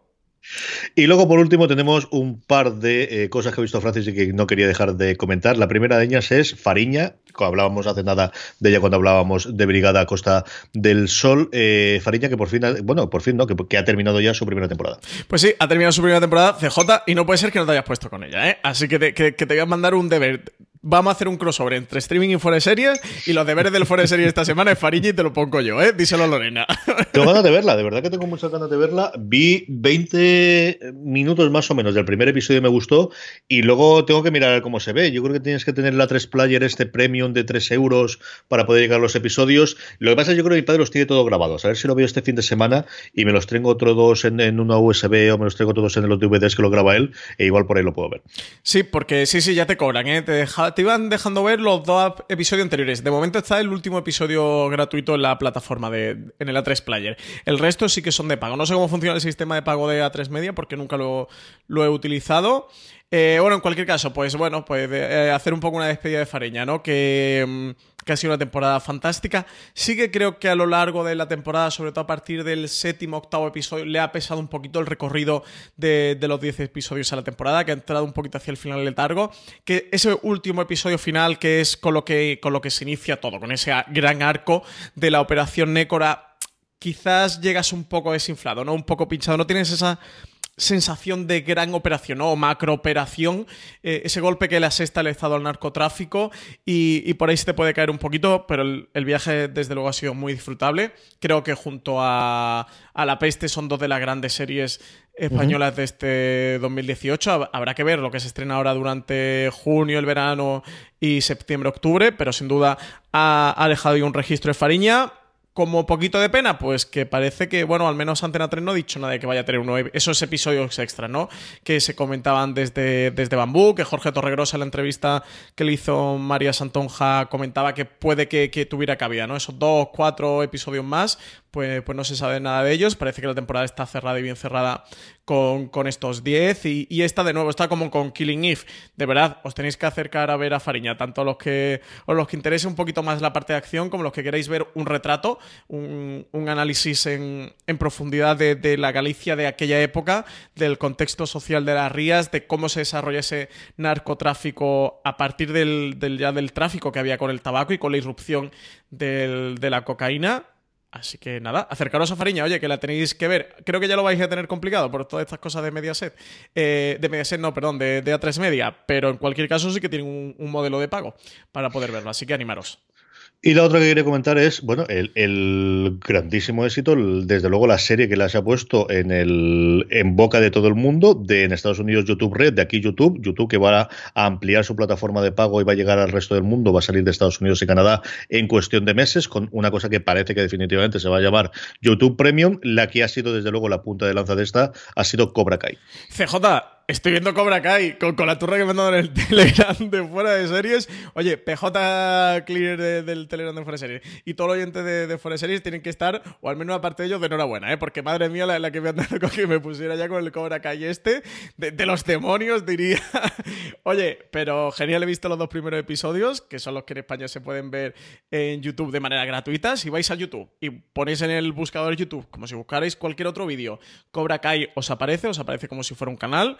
Y luego, por último, tenemos un par de eh, cosas que ha visto Francis y que no quería dejar de comentar. La primera de ellas es Fariña, hablábamos hace nada de ella cuando hablábamos de Brigada Costa del Sol. Eh, Fariña, que por fin, bueno, por fin, ¿no? Que, ha terminado ya su primera temporada. Pues sí, ha terminado su primera temporada, CJ, y no puede ser que no te hayas puesto con ella, ¿eh? Así que que te voy a mandar un deber vamos a hacer un crossover entre streaming y fuera series y los deberes del fuera series esta semana es Fariña y te lo pongo yo, ¿eh? Díselo a Lorena. Tengo ganas de verla, de verdad que tengo muchas ganas de verla. Vi 20 minutos más o menos del primer episodio y me gustó y luego tengo que mirar cómo se ve. Yo creo que tienes que tener la 3 player este premium de 3 euros para poder llegar a los episodios. Lo que pasa es que yo creo que mi padre los tiene todo grabados. A ver si lo veo este fin de semana y me los traigo otros dos en, una USB o me los traigo todos en los DVDs que lo graba él e igual por ahí lo puedo ver. Sí, porque sí, sí, ya te cobran, ¿eh? Te deja te iban dejando ver los dos episodios anteriores. De momento está el último episodio gratuito en la plataforma de en el A3 Player. El resto sí que son de pago. No sé cómo funciona el sistema de pago de A3 Media porque nunca lo, he utilizado. Eh, bueno, en cualquier caso, pues bueno, pues eh, hacer un poco una despedida de Fareña, ¿no? Que, mm, que, ha sido una temporada fantástica. Sí que creo que a lo largo de la temporada, sobre todo a partir del séptimo, octavo episodio, le ha pesado un poquito el recorrido de, los 10 episodios a la temporada, que ha entrado un poquito hacia el final letargo. Que ese último episodio final, que es con lo que, con lo que se inicia todo, con ese gran arco de la operación Nécora, quizás llegas un poco desinflado, ¿no? Un poco pinchado. No tienes esa sensación de gran operación o macrooperación, eh, ese golpe que le has estado al narcotráfico y, por ahí se te puede caer un poquito, pero el, viaje desde luego ha sido muy disfrutable. Creo que junto a, La Peste son dos de las grandes series españolas de este 2018. Habrá que ver lo que se estrena ahora durante junio, el verano y septiembre-octubre, pero sin duda ha, ha dejado un registro de Fariña como poquito de pena, pues que parece que, bueno, al menos Antena 3 no ha dicho nada de que vaya a tener uno, esos episodios extra, ¿no? Que se comentaban desde, desde Bambú, que Jorge Torregrosa en la entrevista que le hizo María Santonja comentaba que puede que, que tuviera cabida, ¿no? Esos dos, cuatro episodios más, pues, pues no se sabe nada de ellos. Parece que la temporada está cerrada y bien cerrada con, estos 10. Y, esta, de nuevo, está como con Killing Eve. De verdad, os tenéis que acercar a ver a Fariña, tanto los que os los que interese un poquito más la parte de acción, como los que queráis ver un retrato, un, análisis en, profundidad de, la Galicia de aquella época, del contexto social de las rías, de cómo se desarrolla ese narcotráfico a partir del, ya del tráfico que había con el tabaco y con la irrupción de la cocaína Así que nada, acercaros a Fariña, oye, que la tenéis que ver. Creo que ya lo vais a tener complicado por todas estas cosas de Mediaset. Eh, de Mediaset, no, perdón, de, A3 Media. Pero en cualquier caso sí que tienen un, un modelo de pago para poder verlo. Así que animaros. Y la otra que quería comentar es, bueno, el, grandísimo éxito, desde luego la serie que la se ha puesto en el en boca de todo el mundo, de en Estados Unidos YouTube Red, de aquí YouTube, YouTube que va a ampliar su plataforma de pago y va a llegar al resto del mundo, va a salir de Estados Unidos y Canadá en cuestión de meses, con una cosa que parece que definitivamente se va a llamar YouTube Premium, la que ha sido desde luego la punta de lanza de esta ha sido Cobra Kai. CJ, Estoy viendo Cobra Kai con, la turra que me han dado en el Telegram de fuera de series. Oye, PJ Clear del Telegram de fuera de series y todo el oyente de, fuera de series tienen que estar, o al menos una parte de ellos, de enhorabuena, ¿eh? Porque madre mía, la, que me han dado con que me pusiera ya con el Cobra Kai este, de, los demonios, diría. Oye, pero genial, he visto los dos primeros episodios, que son los que en España se pueden ver en YouTube de manera gratuita. Si vais a YouTube y ponéis en el buscador YouTube, como si buscarais cualquier otro vídeo, Cobra Kai os aparece, os aparece como si fuera un canal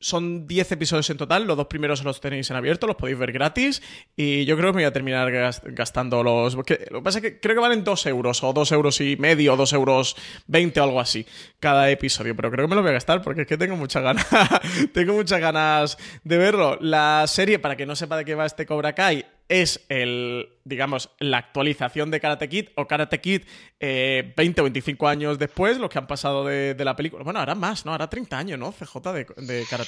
son 10 episodios en total, los dos primeros los tenéis en abierto, los podéis ver gratis y yo creo que me voy a terminar gastando los... lo que pasa es que creo que valen 2 euros o 2 euros y medio o 2 euros 20 o algo así cada episodio, pero creo que me lo voy a gastar porque es que tengo muchas ganas, tengo muchas ganas de verlo. La serie, para que no sepa de qué va este Cobra Kai, es el, digamos, la actualización de Karate Kid o Karate Kid 20 o 25 años después, los que han pasado de, la película. Bueno, ahora más, ¿no? Ahora 30 años, ¿no? CJ de, Karate Kid.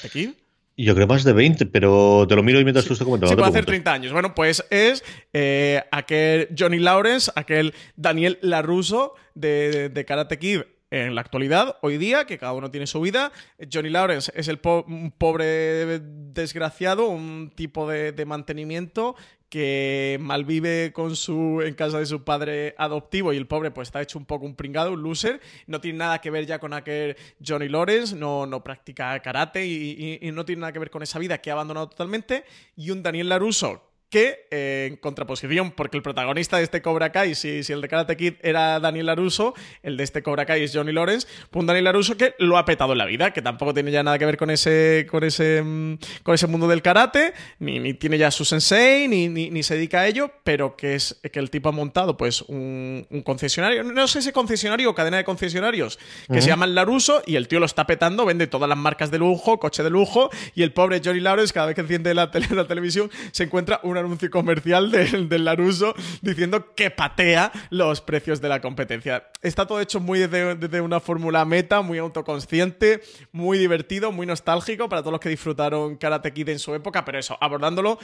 Yo creo más de 20, pero te lo miro y mientras tú estás comentando. Sí, puede hacer 30 años. Bueno, pues es eh, aquel Johnny Lawrence, aquel Daniel LaRusso de, de Karate Kid en la actualidad, hoy día, que cada uno tiene su vida. Johnny Lawrence es el un pobre desgraciado, un tipo de, mantenimiento que malvive con su, en casa de su padre adoptivo y el pobre pues está hecho un poco un pringado, un loser. No tiene nada que ver ya con aquel Johnny Lawrence, no, no practica karate y, y no tiene nada que ver con esa vida que ha abandonado totalmente. Y un Daniel Laruso que eh, en contraposición, porque el protagonista de este Cobra Kai, si, si, el de Karate Kid era Daniel LaRusso, el de este Cobra Kai es Johnny Lawrence, pues un Daniel LaRusso que lo ha petado en la vida, que tampoco tiene ya nada que ver con ese, con ese, mm, con ese mundo del karate, ni, ni tiene ya su sensei, ni, ni, se dedica a ello, pero que es que el tipo ha montado pues un, concesionario, no sé si concesionario o cadena de concesionarios, que se llama LaRusso, y el tío lo está petando, vende todas las marcas de lujo, coche de lujo, y el pobre Johnny Lawrence, cada vez que enciende la, tele, la televisión, se encuentra una anuncio comercial del, del Laruso diciendo que patea los precios de la competencia. Está todo hecho muy desde, una fórmula meta, muy autoconsciente, muy divertido, muy nostálgico para todos los que disfrutaron Karate Kid en su época, pero eso, abordándolo,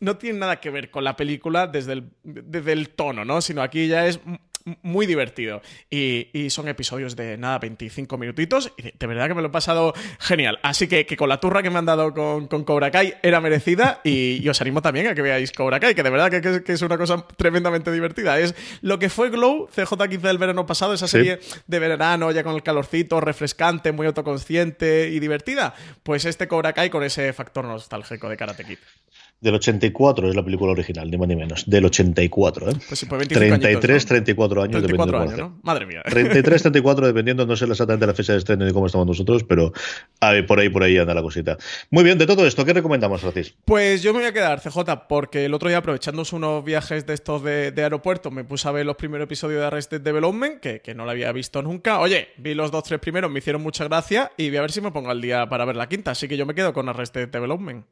no, tiene nada que ver con la película desde el, desde el tono, ¿no? Sino aquí ya es muy divertido. Y, son episodios de nada, 25 minutitos. Y de, verdad que me lo he pasado genial. Así que, que con la turra que me han dado con, con Cobra Kai era merecida. Y, os animo también a que veáis Cobra Kai, que de verdad que, es una cosa tremendamente divertida. Es lo que fue Glow, CJ15 del verano pasado, esa serie de verano, ya con el calorcito, refrescante, muy autoconsciente y divertida. Pues este Cobra Kai con ese factor nostálgico de Karate Kid. Del 84 es la película original, ni más ni menos. Del 84, ¿eh? Pues sí, pues 33, 34 años. 34 años, ¿no? Madre mía. 33, 34, dependiendo, no sé exactamente la fecha de estreno ni cómo estamos nosotros, pero por ahí, por ahí anda la cosita. Muy bien, de todo esto, ¿qué recomendamos, Francis? Pues yo me voy a quedar, CJ, porque el otro día, aprovechando unos viajes de estos de, aeropuerto, me puse a ver los primeros episodios de Arrested Development, que, que no lo había visto nunca. Oye, vi los dos, tres primeros, me hicieron mucha gracia y voy a ver si me pongo al día para ver la quinta. Así que yo me quedo con Arrested Development.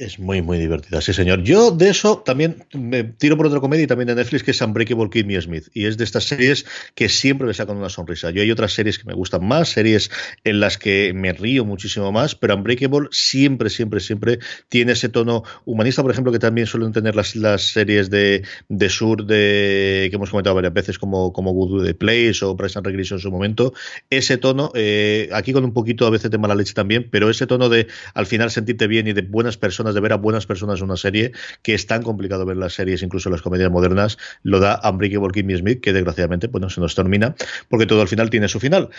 Es muy, muy divertida, sí, señor. Yo de eso también me tiro por otra comedia y también de Netflix que es Unbreakable Kimmy Smith. Y es de estas series que siempre me sacan una sonrisa. Yo hay otras series que me gustan más, series en las que me río muchísimo más, pero Unbreakable siempre, siempre, siempre tiene ese tono humanista, por ejemplo, que también suelen tener las, las series de, de Sur de, que hemos comentado varias veces, como, como Voodoo The Place o Price and Regression en su momento. Ese tono, eh, aquí con un poquito a veces de mala leche también, pero ese tono de al final sentirte bien y de buenas personas de ver a buenas personas una serie, que es tan complicado ver las series, incluso las comedias modernas, lo da Unbreakable Kimmy Smith, que desgraciadamente bueno, se nos termina, porque todo al final tiene su final.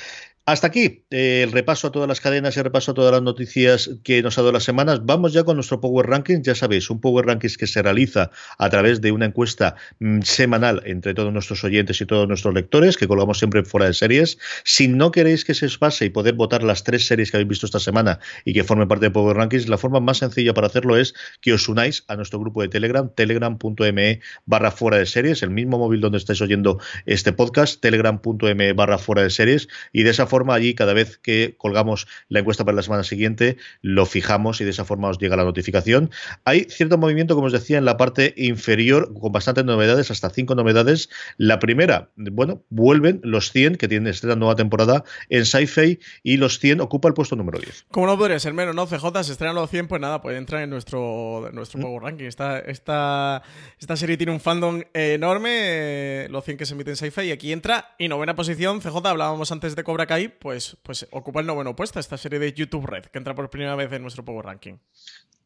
Hasta aquí eh, el repaso a todas las cadenas y el repaso a todas las noticias que nos ha dado las semanas. Vamos ya con nuestro Power Rankings. Ya sabéis, un Power Rankings que se realiza a través de una encuesta mm, semanal entre todos nuestros oyentes y todos nuestros lectores, que colgamos siempre fuera de series. Si no queréis que se os pase y poder votar las tres series que habéis visto esta semana y que formen parte de Power Rankings, la forma más sencilla para hacerlo es que os unáis a nuestro grupo de Telegram, telegram.me barra fuera de series, el mismo móvil donde estáis oyendo este podcast, telegram.me barra fuera de series, y de esa forma allí cada vez que colgamos la encuesta para la semana siguiente lo fijamos y de esa forma os llega la notificación. Hay cierto movimiento, como os decía, en la parte inferior con bastantes novedades, hasta cinco novedades. La primera, bueno, vuelven los 100 que tienen esta nueva temporada en Sci-Fi y los 100 ocupa el puesto número 10. Como no podría ser menos, ¿no? CJ se estrenan los 100, pues nada, puede entrar en nuestro, nuestro mm. Power Ranking. Esta, esta, esta serie tiene un fandom enorme, eh, los 100 que se emiten en Sci-Fi y aquí entra y novena posición, CJ, hablábamos antes de Cobra Kai pues, pues ocupa el noveno puesto esta serie de YouTube Red, que entra por primera vez en nuestro Power Ranking.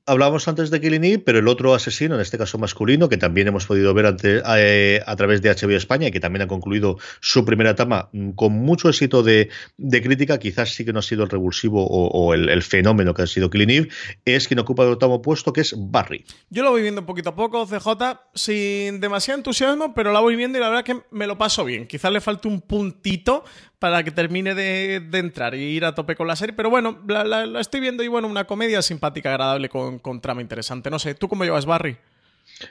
Hablábamos antes de Killing Eve, pero el otro asesino, en este caso masculino, que también hemos podido ver eh, a través de HBO España y que también ha concluido su primera etapa mm, con mucho éxito de, crítica, quizás sí que no ha sido el revulsivo o, el, fenómeno que ha sido Killing Eve, es quien ocupa el octavo puesto, que es Barry. Yo lo voy viendo poquito a poco, CJ, sin demasiado entusiasmo, pero la voy viendo y la verdad que me lo paso bien. Quizás le falte un puntito para que termine de, entrar y ir a tope con la serie. Pero bueno, la, estoy viendo y bueno, una comedia simpática, agradable, con, con trama interesante. No sé, ¿tú cómo llevas Barry?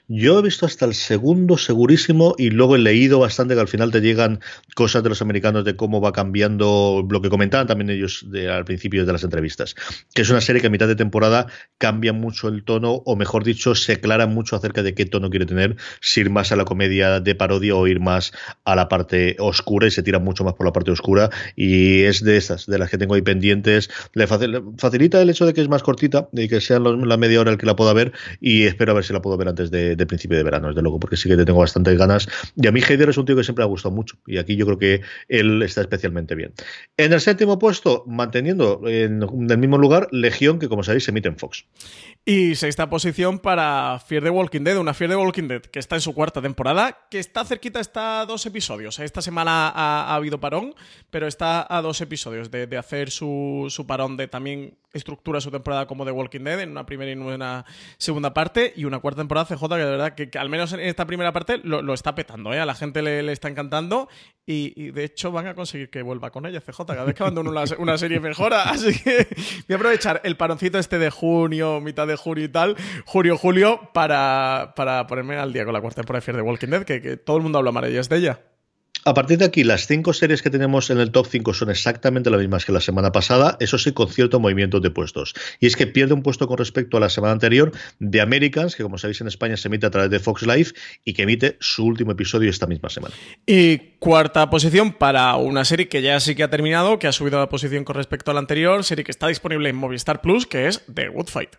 Yo he visto hasta el segundo segurísimo y luego he leído bastante que al final te llegan cosas de los americanos de cómo va cambiando lo que comentaban también ellos al principio de las entrevistas, que es una serie que a mitad de temporada cambia mucho el tono o mejor dicho se aclara mucho acerca de qué tono quiere tener, si ir más a la comedia de parodia o ir más a la parte oscura y se tira mucho más por la parte oscura y es de esas, de las que tengo ahí pendientes, le facilita el hecho de que es más cortita y que sea la media hora el que la pueda ver y espero a ver si la puedo ver antes de de, principio de verano, desde luego, porque sí que te tengo bastantes ganas. Y a mí Heider es un tío que siempre ha gustado mucho y aquí yo creo que él está especialmente bien. En el séptimo puesto, manteniendo en, el mismo lugar, Legión, que como sabéis se emite en Fox. Y sexta posición para Fear the Walking Dead, una Fear the Walking Dead que está en su cuarta temporada, que está cerquita, está a dos episodios. Esta semana ha, habido parón, pero está a dos episodios de, hacer su, su parón de también estructura su temporada como The Walking Dead en una primera y una segunda parte y una cuarta temporada CJ que de verdad que, al menos en esta primera parte lo, está petando, ¿eh? a la gente le, está encantando y, de hecho van a conseguir que vuelva con ella CJ, cada vez que abandono una, una, serie mejora, así que voy a aprovechar el paroncito este de junio, mitad de junio y tal, junio, julio, para, para ponerme al día con la cuarta temporada de Fear the Walking Dead, que, que todo el mundo habla maravillas de ella. A partir de aquí, las cinco series que tenemos en el top 5 son exactamente las mismas que la semana pasada, eso sí, con cierto movimiento de puestos. Y es que pierde un puesto con respecto a la semana anterior de Americans, que como sabéis en España se emite a través de Fox Live y que emite su último episodio esta misma semana. Y cuarta posición para una serie que ya sí que ha terminado, que ha subido la posición con respecto a la anterior, serie que está disponible en Movistar Plus, que es The Good Fight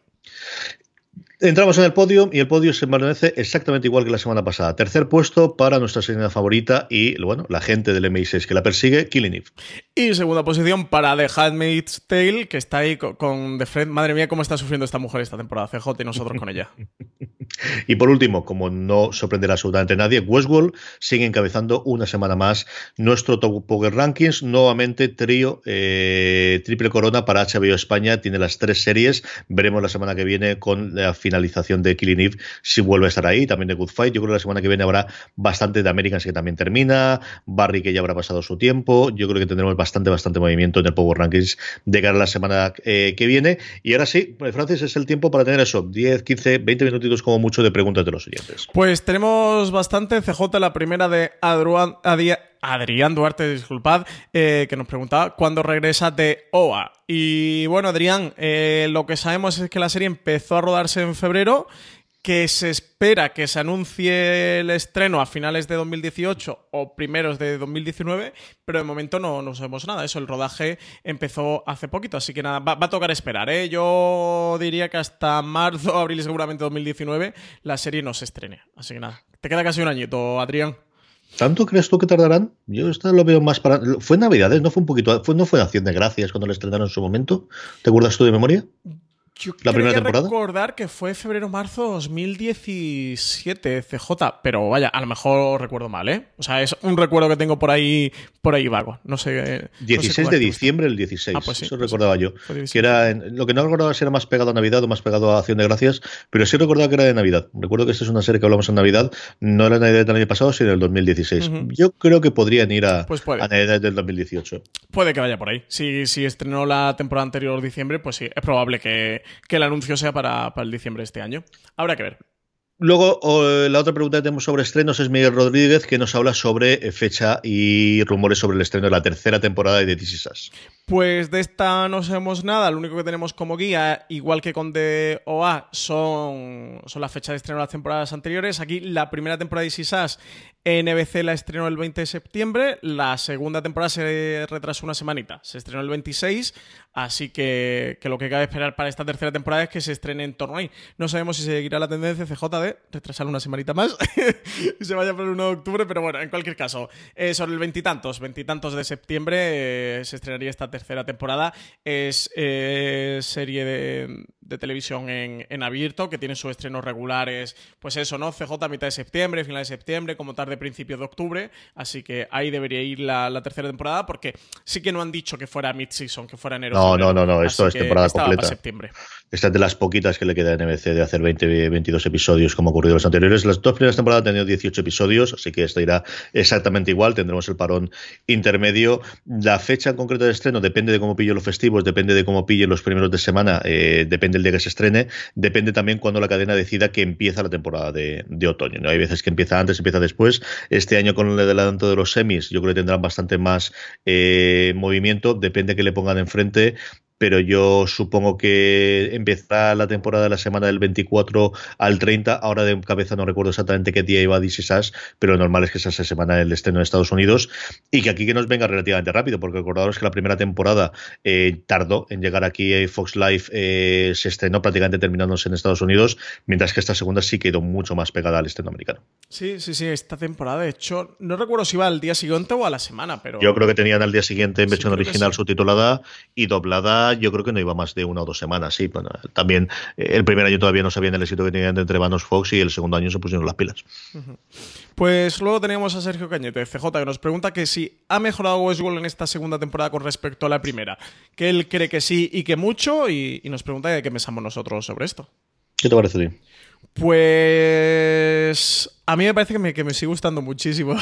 Entramos en el podio y el podio se permanece exactamente igual que la semana pasada. Tercer puesto para nuestra señora favorita y, bueno, la gente del MI6 que la persigue, Killing Eve. Y segunda posición para The Handmaid's Tale, que está ahí con, The Friend. Madre mía, cómo está sufriendo esta mujer esta temporada, CJ, y nosotros con ella. y por último, como no sorprenderá absolutamente nadie, Westworld sigue encabezando una semana más nuestro Top Poker Rankings. Nuevamente, trío, eh, triple corona para HBO España. Tiene las tres series. Veremos la semana que viene con la finalización de Killing Eve si vuelve a estar ahí, también de Good Fight. Yo creo que la semana que viene habrá bastante de Americans que también termina, Barry que ya habrá pasado su tiempo. Yo creo que tendremos bastante, bastante movimiento en el Power Rankings de cara a la semana eh, que viene. Y ahora sí, pues, Francis, es el tiempo para tener eso, 10, 15, 20 minutitos como mucho de preguntas de los oyentes. Pues tenemos bastante. CJ, la primera de Adruan, Adrián Duarte, disculpad, eh, que nos preguntaba cuándo regresa de OA. Y bueno, Adrián, eh, lo que sabemos es que la serie empezó a rodarse en febrero, que se espera que se anuncie el estreno a finales de 2018 o primeros de 2019, pero de momento no, no sabemos nada. Eso, el rodaje empezó hace poquito, así que nada, va, a tocar esperar. ¿eh? Yo diría que hasta marzo, abril seguramente 2019 la serie no se estrene. Así que nada, te queda casi un añito, Adrián. ¿Tanto crees tú que tardarán? Yo esto lo veo más para. Fue Navidades, no fue un poquito. Fue, no fue Acción de Gracias cuando lo estrenaron en su momento. ¿Te acuerdas tú de memoria? Yo la primera temporada. recordar que fue febrero-marzo 2017 CJ, pero vaya, a lo mejor recuerdo mal, ¿eh? O sea, es un recuerdo que tengo por ahí por ahí vago. No sé. 16 de diciembre del 16. Ah, pues sí, eso pues recordaba yo. Que era lo que no recordaba si era más pegado a Navidad o más pegado a Acción de Gracias, pero sí recordaba que era de Navidad. Recuerdo que esta es una serie que hablamos en Navidad, no era Navidad del año pasado, sino del 2016. Yo creo que podrían ir a, pues a Navidad del 2018. Puede que vaya por ahí. Si, si estrenó la temporada anterior diciembre, pues sí, es probable que que el anuncio sea para, para el diciembre de este año. Habrá que ver. Luego, la otra pregunta que tenemos sobre estrenos es Miguel Rodríguez, que nos habla sobre eh, fecha y rumores sobre el estreno de la tercera temporada de This Is Pues de esta no sabemos nada. Lo único que tenemos como guía, igual que con DOA, son, son las fechas de estreno de las temporadas anteriores. Aquí la primera temporada de This Is NBC la estrenó el 20 de septiembre, la segunda temporada se retrasó una semanita, se estrenó el 26, así que, lo que cabe esperar para esta tercera temporada es que se estrene en torno ahí. No sabemos si seguirá la tendencia CJ de retrasar una semanita más y se vaya por el 1 de octubre, pero bueno, en cualquier caso, eh, sobre el veintitantos, veintitantos de septiembre eh, se estrenaría esta tercera temporada. Es eh, serie de, de televisión en, en, abierto, que tiene sus estrenos regulares, pues eso, ¿no? CJ a mitad de septiembre, final de septiembre, como tarde principio de octubre, así que ahí debería ir la, tercera temporada, porque sí que no han dicho que fuera mid-season, que fuera enero. No, no, no, no, esto es temporada completa. Para septiembre. Esta es de las poquitas que le queda a NBC de hacer 20, 22 episodios como ocurrido en los anteriores. Las dos primeras temporadas han tenido 18 episodios, así que esto irá exactamente igual. Tendremos el parón intermedio. La fecha en concreto de estreno depende de cómo pille los festivos, depende de cómo pille los primeros de semana, eh, depende del día que se estrene, depende también cuando la cadena decida que empieza la temporada de, otoño. ¿no? Hay veces que empieza antes, empieza después. Este año con el adelanto de los semis, yo creo que tendrán bastante más eh, movimiento, depende que le pongan enfrente pero yo supongo que empezará la temporada de la semana del 24 al 30. Ahora de cabeza no recuerdo exactamente qué día iba DC Sass, pero lo normal es que esa sea semana del estreno en Estados Unidos y que aquí que nos venga relativamente rápido, porque recordaros que la primera temporada eh, tardó en llegar aquí a Fox Life, eh, se estrenó prácticamente terminándose en Estados Unidos, mientras que esta segunda sí quedó mucho más pegada al estreno americano. Sí, sí, sí, esta temporada, de hecho, no recuerdo si iba al día siguiente o a la semana, pero. Yo creo que tenían al día siguiente en versión original subtitulada y doblada yo creo que no iba más de una o dos semanas, sí. Bueno, también eh, el primer año todavía no sabían el éxito que tenían entre manos Fox y el segundo año se pusieron las pilas. Pues luego teníamos a Sergio Cañete, CJ, que nos pregunta que si ha mejorado Westworld en esta segunda temporada con respecto a la primera. Que él cree que sí y que mucho, y, nos pregunta de qué pensamos nosotros sobre esto. ¿Qué te parece a ti? Pues a mí me parece que me, que me sigue gustando muchísimo.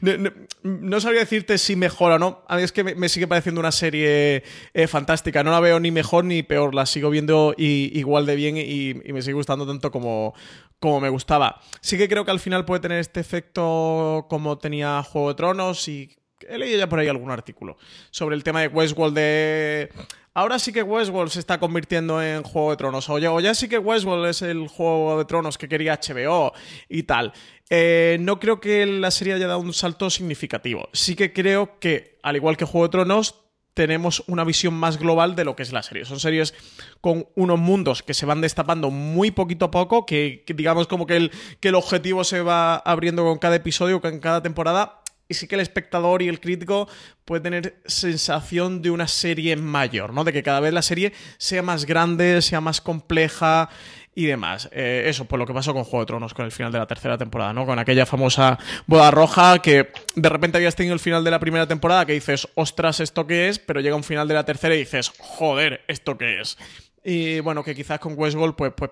no, sabría decirte si mejor o no. A mí es que me, sigue pareciendo una serie eh, fantástica. No la veo ni mejor ni peor. La sigo viendo igual de bien y, me sigue gustando tanto como, como me gustaba. Sí que creo que al final puede tener este efecto como tenía Juego de Tronos y he leído ya por ahí algún artículo sobre el tema de Westworld de ahora sí que Westworld se está convirtiendo en Juego de Tronos, o ya, sí que Westworld es el Juego de Tronos que quería HBO y tal. Eh, no creo que la serie haya dado un salto significativo. Sí que creo que, al igual que Juego de Tronos, tenemos una visión más global de lo que es la serie. Son series con unos mundos que se van destapando muy poquito a poco, que, digamos como que el, que el objetivo se va abriendo con cada episodio, con cada temporada, y sí que el espectador y el crítico puede tener sensación de una serie mayor, ¿no? De que cada vez la serie sea más grande, sea más compleja y demás. Eh, eso, pues lo que pasó con Juego de Tronos con el final de la tercera temporada, ¿no? Con aquella famosa boda roja que de repente habías tenido el final de la primera temporada que dices, ostras, ¿esto qué es? Pero llega un final de la tercera y dices, joder, ¿esto qué es? Y bueno, que quizás con Westworld pues, pues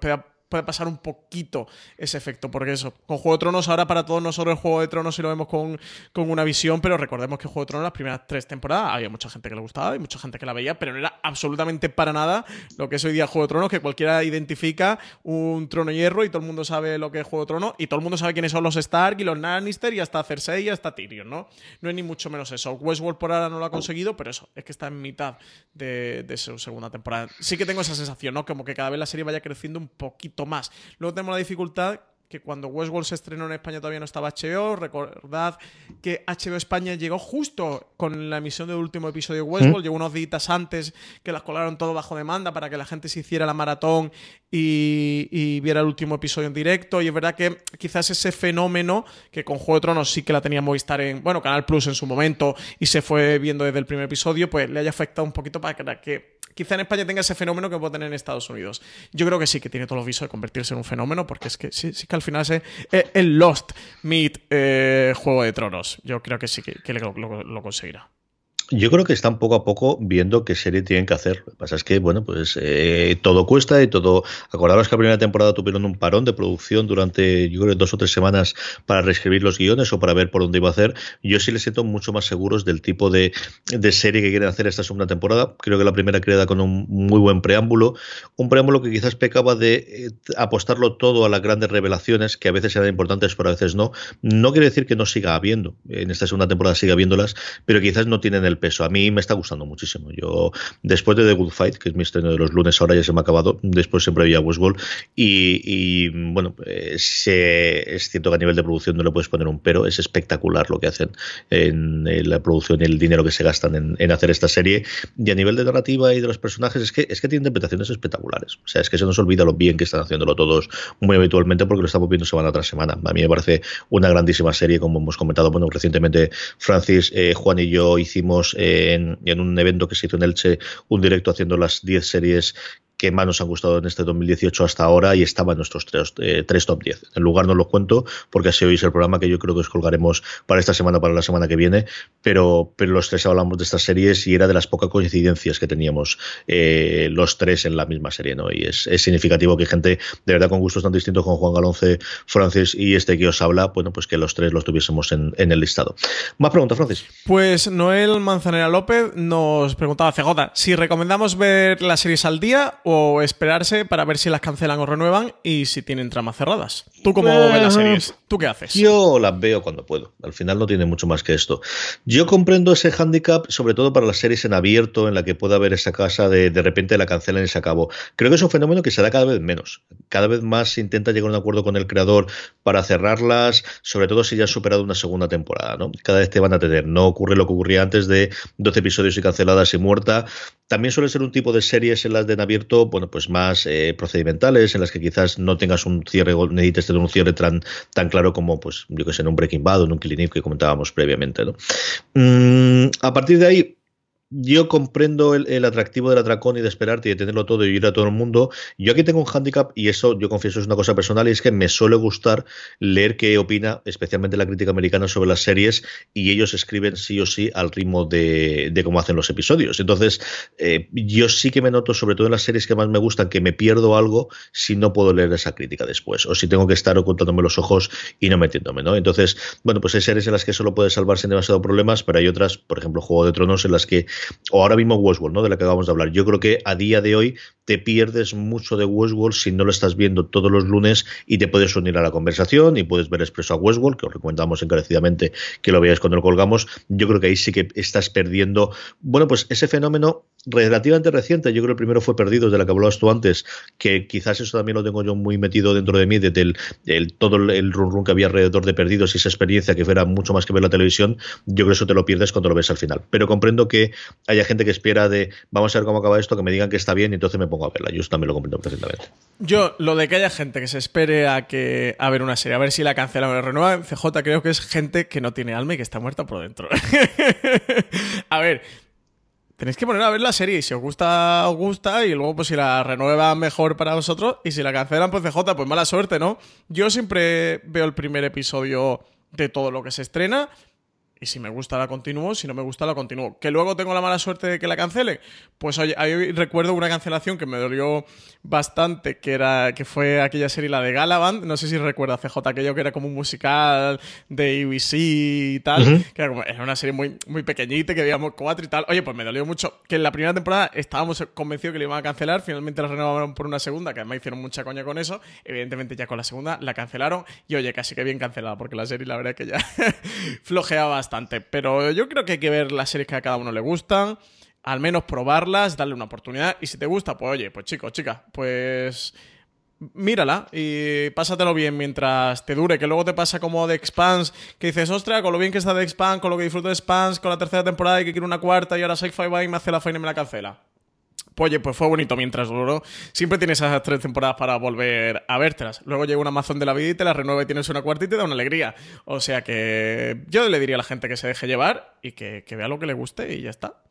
puede pasar un poquito ese efecto, porque eso, con Juego de Tronos, ahora para todos nosotros el Juego de Tronos si lo vemos con, una visión, pero recordemos que Juego de Tronos las primeras tres temporadas había mucha gente que le gustaba y mucha gente que la veía, pero no era absolutamente para nada lo que es hoy día Juego de Tronos, que cualquiera identifica un trono hierro y todo el mundo sabe lo que es Juego de Tronos y todo el mundo sabe quiénes son los Stark y los Lannister y hasta Cersei y hasta Tyrion, ¿no? No es ni mucho menos eso. Westworld por ahora no lo ha conseguido, pero eso, es que está en mitad de, de su segunda temporada. Sí que tengo esa sensación, ¿no? Como que cada vez la serie vaya creciendo un poquito más. Luego tenemos la dificultad que cuando Westworld se estrenó en España todavía no estaba HBO. Recordad que HBO España llegó justo con la emisión del último episodio de Westworld, llegó unos días antes que las colaron todo bajo demanda para que la gente se hiciera la maratón y, viera el último episodio en directo. Y es verdad que quizás ese fenómeno que con Juego de Tronos sí que la tenía Movistar en, bueno, Canal Plus en su momento y se fue viendo desde el primer episodio, pues le haya afectado un poquito para que quizá en España tenga ese fenómeno que puede tener en Estados Unidos. Yo creo que sí que tiene todos los visos de convertirse en un fenómeno, porque es que sí, que al final es el Lost Meet eh, Juego de Tronos. Yo creo que sí que, lo conseguirá. Yo creo que están poco a poco viendo qué serie tienen que hacer. Lo que pasa es que, bueno, pues eh, todo cuesta y todo. Acordaros que la primera temporada tuvieron un parón de producción durante, yo creo, dos o tres semanas para reescribir los guiones o para ver por dónde iba a hacer. Yo sí les siento mucho más seguros del tipo de, serie que quieren hacer esta segunda temporada. Creo que la primera creada con un muy buen preámbulo. Un preámbulo que quizás pecaba de eh, apostarlo todo a las grandes revelaciones, que a veces eran importantes, pero a veces no. No quiere decir que no siga habiendo. En esta segunda temporada siga habiéndolas, pero quizás no tienen el peso. A mí me está gustando muchísimo. Yo, después de The Good Fight, que es mi estreno de los lunes, ahora ya se me ha acabado, después siempre había Westworld, y, y bueno, eh, es cierto que a nivel de producción no le puedes poner un pero, es espectacular lo que hacen en, la producción y el dinero que se gastan en, hacer esta serie, y a nivel de narrativa y de los personajes, es que, es que tiene interpretaciones espectaculares. O sea, es que se nos olvida lo bien que están haciéndolo todos muy habitualmente porque lo estamos viendo semana tras semana. A mí me parece una grandísima serie, como hemos comentado, bueno, recientemente Francis, eh, Juan y yo hicimos en, en, un evento que se hizo en Elche, un directo haciendo las 10 series que más nos han gustado en este 2018 hasta ahora y estaba en nuestros tres, eh, tres top 10. En lugar no lo cuento porque así es el programa que yo creo que os colgaremos para esta semana, para la semana que viene, pero, pero los tres hablamos de estas series y era de las pocas coincidencias que teníamos eh, los tres en la misma serie, ¿no? Y es, significativo que gente de verdad con gustos tan distintos como Juan Galonce, Francis y este que os habla, bueno, pues que los tres los tuviésemos en, en el listado. Más preguntas, Francis. Pues Noel Manzanera López nos preguntaba, CJ, si recomendamos ver las series al día o esperarse para ver si las cancelan o renuevan y si tienen tramas cerradas. ¿Tú cómo ves las series? ¿Tú qué haces? Yo las veo cuando puedo. Al final no tiene mucho más que esto. Yo comprendo ese handicap, sobre todo para las series en abierto, en la que pueda haber esa casa de de repente la cancelan y se acabó. Creo que es un fenómeno que se da cada vez menos. Cada vez más se intenta llegar a un acuerdo con el creador para cerrarlas, sobre todo si ya has superado una segunda temporada. ¿no? Cada vez te van a tener. No ocurre lo que ocurría antes de 12 episodios y canceladas y muerta. También suele ser un tipo de series en las de en abierto, bueno, pues más eh, procedimentales, en las que quizás no tengas un cierre, necesites tener un cierre tan, tan claro como, pues, yo que sé, en un Breaking Bad o en un Clinic que comentábamos previamente, ¿no? Mm, a partir de ahí, yo comprendo el, atractivo del atracón y de esperarte y de tenerlo todo y ir a todo el mundo. Yo aquí tengo un hándicap y eso, yo confieso, es una cosa personal y es que me suele gustar leer qué opina, especialmente la crítica americana, sobre las series y ellos escriben sí o sí al ritmo de, cómo hacen los episodios. Entonces, eh, yo sí que me noto, sobre todo en las series que más me gustan, que me pierdo algo si no puedo leer esa crítica después o si tengo que estar ocultándome los ojos y no metiéndome, ¿no? Entonces, bueno, pues hay series en las que solo puede salvarse en demasiado problemas, pero hay otras, por ejemplo, Juego de Tronos, en las que o ahora mismo Westworld, ¿no? De la que acabamos de hablar. Yo creo que a día de hoy te pierdes mucho de Westworld si no lo estás viendo todos los lunes y te puedes unir a la conversación y puedes ver expreso a Westworld, que os recomendamos encarecidamente que lo veáis cuando lo colgamos. Yo creo que ahí sí que estás perdiendo, bueno, pues ese fenómeno relativamente reciente. Yo creo que el primero fue Perdidos, de la que hablabas tú antes, que quizás eso también lo tengo yo muy metido dentro de mí, desde el, todo el run run que había alrededor de Perdidos y esa experiencia que fuera mucho más que ver la televisión. Yo creo que eso te lo pierdes cuando lo ves al final. Pero comprendo que haya gente que espera de vamos a ver cómo acaba esto, que me digan que está bien y entonces me pongo a verla. Yo también lo comprendo perfectamente. Yo, lo de que haya gente que se espere a que a ver una serie, a ver si la cancelan o la renueva, CJ creo que es gente que no tiene alma y que está muerta por dentro. a ver, tenéis que poner a ver la serie si os gusta, os gusta y luego pues si la renuevan mejor para vosotros y si la cancelan pues CJ, pues mala suerte, ¿no? Yo siempre veo el primer episodio de todo lo que se estrena y si me gusta la continúo, si no me gusta la continúo. Que luego tengo la mala suerte de que la cancele. Pues oye, ahí recuerdo una cancelación que me dolió bastante, que era que fue aquella serie la de Galaband, no sé si recuerda CJ aquello que era como un musical de ABC y tal, que era, como, era, una serie muy muy pequeñita que veíamos cuatro y tal. Oye, pues me dolió mucho que en la primera temporada estábamos convencidos que le iban a cancelar, finalmente la renovaron por una segunda, que además hicieron mucha coña con eso. Evidentemente ya con la segunda la cancelaron y oye, casi que bien cancelada porque la serie la verdad es que ya flojeaba pero yo creo que hay que ver las series que a cada uno le gustan, al menos probarlas, darle una oportunidad. Y si te gusta, pues oye, pues chico, chica, pues mírala y pásatelo bien mientras te dure, que luego te pasa como de Expans, que dices, ostras, con lo bien que está de Expans, con lo que disfruto de Expans, con la tercera temporada y que quiero una cuarta y ahora Sci-Fi va me hace la faena y me la cancela. Pues oye, pues fue bonito mientras duró. Siempre tienes esas tres temporadas para volver a vértelas. Luego llega un Amazon de la vida y te la renueva y tienes una cuarta y te da una alegría. O sea que yo le diría a la gente que se deje llevar y que, vea lo que le guste y ya está.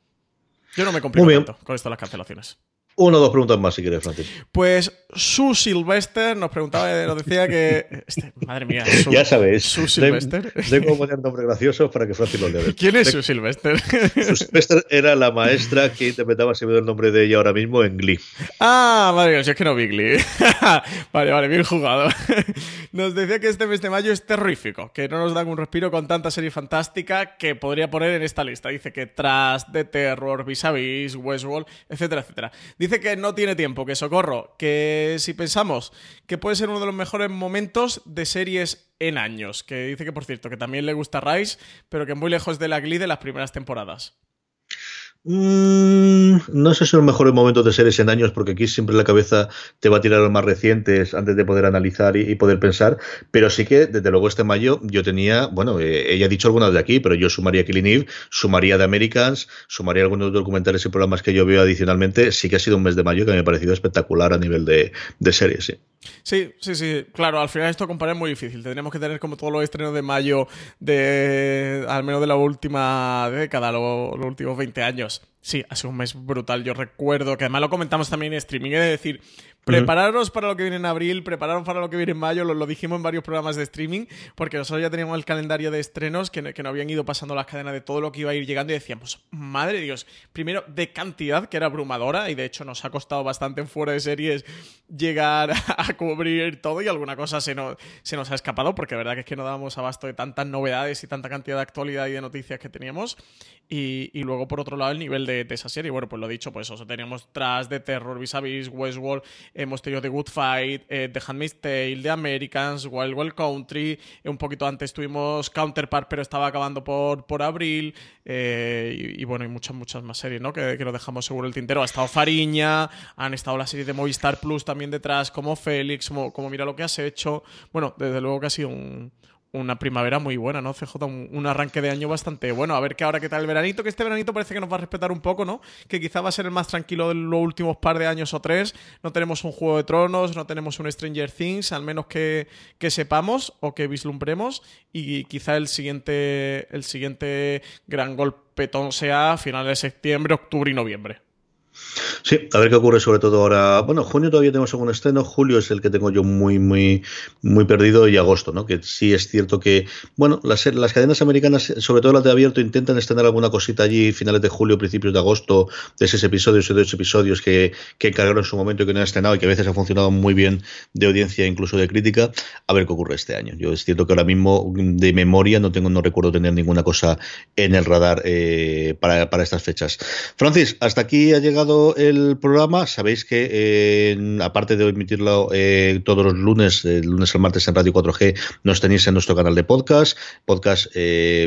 Yo no me complico tanto con esto de las cancelaciones. Una o dos preguntas más, si quieres, Francis. Pues Su Sylvester nos preguntaba, nos decía que. Este, madre mía. ya sabéis. Su Sylvester. Tengo poner nombre gracioso para que Francis lo lea. ¿Quién es Su Sylvester? Su Sylvester era la maestra que interpretaba, si me el nombre de ella ahora mismo, en Glee. Ah, madre mía, si es que no vi Glee. vale, vale, bien jugado. nos decía que este mes de mayo es terrífico, que no nos dan un respiro con tanta serie fantástica que podría poner en esta lista. Dice que tras The Terror, Vis a Vis, Westworld, etcétera, etcétera. Dice que no tiene tiempo, que socorro, que si pensamos que puede ser uno de los mejores momentos de series en años, que dice que por cierto que también le gusta Rice, pero que muy lejos de la Glee de las primeras temporadas. Mm, no sé si son los mejores momentos de series en años, porque aquí siempre la cabeza te va a tirar los más recientes antes de poder analizar y, poder pensar. Pero sí que, desde luego, este mayo yo tenía, bueno, eh, ella ha dicho algunas de aquí, pero yo sumaría Killing Eve, sumaría The Americans, sumaría algunos documentales y programas que yo veo adicionalmente. Sí que ha sido un mes de mayo que me ha parecido espectacular a nivel de, de series, sí. Sí, sí, sí. Claro, al final esto comparar es muy difícil. Tendríamos que tener como todos los estrenos de mayo de al menos de la última década, los últimos 20 años. Sí, ha sido un mes brutal. Yo recuerdo que además lo comentamos también en streaming, es decir, Prepararos para lo que viene en abril, prepararos para lo que viene en mayo, lo, dijimos en varios programas de streaming, porque nosotros ya teníamos el calendario de estrenos que, que nos habían ido pasando las cadenas de todo lo que iba a ir llegando y decíamos, madre de Dios, primero de cantidad, que era abrumadora, y de hecho nos ha costado bastante en fuera de series llegar a cubrir todo y alguna cosa se nos, se nos ha escapado, porque la verdad que es que no dábamos abasto de tantas novedades y tanta cantidad de actualidad y de noticias que teníamos. Y, luego, por otro lado, el nivel de, esa serie. Bueno, pues lo dicho, pues eso, teníamos Tras de Terror, Vis a Westworld, hemos tenido The Good Fight, eh, The Handmaid's Tale, The Americans, Wild Wild Country, eh, un poquito antes tuvimos Counterpart, pero estaba acabando por, por abril, eh, y, bueno, y muchas, muchas más series, ¿no? Que, que dejamos seguro el tintero. Ha estado Fariña, han estado las series de Movistar Plus también detrás, como Félix, como, como Mira lo que has hecho. Bueno, desde luego que ha sido un, una primavera muy buena, ¿no? CJ, un, arranque de año bastante bueno. A ver qué ahora qué tal el veranito, que este veranito parece que nos va a respetar un poco, ¿no? Que quizá va a ser el más tranquilo de los últimos par de años o tres. No tenemos un Juego de Tronos, no tenemos un Stranger Things, al menos que, que sepamos o que vislumbremos. Y quizá el siguiente, el siguiente gran golpetón sea a finales de septiembre, octubre y noviembre. Sí, a ver qué ocurre sobre todo ahora. Bueno, junio todavía tenemos algún estreno, julio es el que tengo yo muy, muy, muy perdido y agosto, ¿no? Que sí es cierto que, bueno, las, las cadenas americanas, sobre todo las de abierto, intentan estrenar alguna cosita allí finales de julio, principios de agosto, de seis episodios y de ocho episodios que, que encargaron en su momento y que no han estrenado y que a veces ha funcionado muy bien de audiencia, incluso de crítica. A ver qué ocurre este año. Yo es cierto que ahora mismo de memoria no tengo, no recuerdo tener ninguna cosa en el radar eh, para, para estas fechas. Francis, hasta aquí ha llegado el programa, sabéis que eh, aparte de emitirlo eh, todos los lunes, el lunes al martes en Radio 4G, nos tenéis en nuestro canal de podcast. Podcast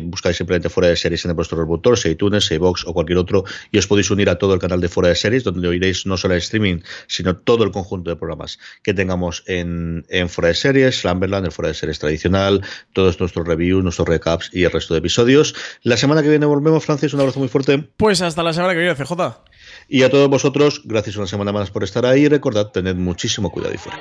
buscáis simplemente fuera de series en vuestro reproductor, sea iTunes, sea Box o cualquier otro, y os podéis unir a todo el canal de fuera de series, donde oiréis no solo el streaming, sino todo el conjunto de programas que tengamos en, en fuera de series, Slamberland, el fuera de series tradicional, todos nuestros reviews, nuestros recaps y el resto de episodios. La semana que viene volvemos, Francis, un abrazo muy fuerte. Pues hasta la semana que viene, CJ. Y a todos vosotros, gracias una semana más por estar ahí. Recordad, tened muchísimo cuidado y fuera.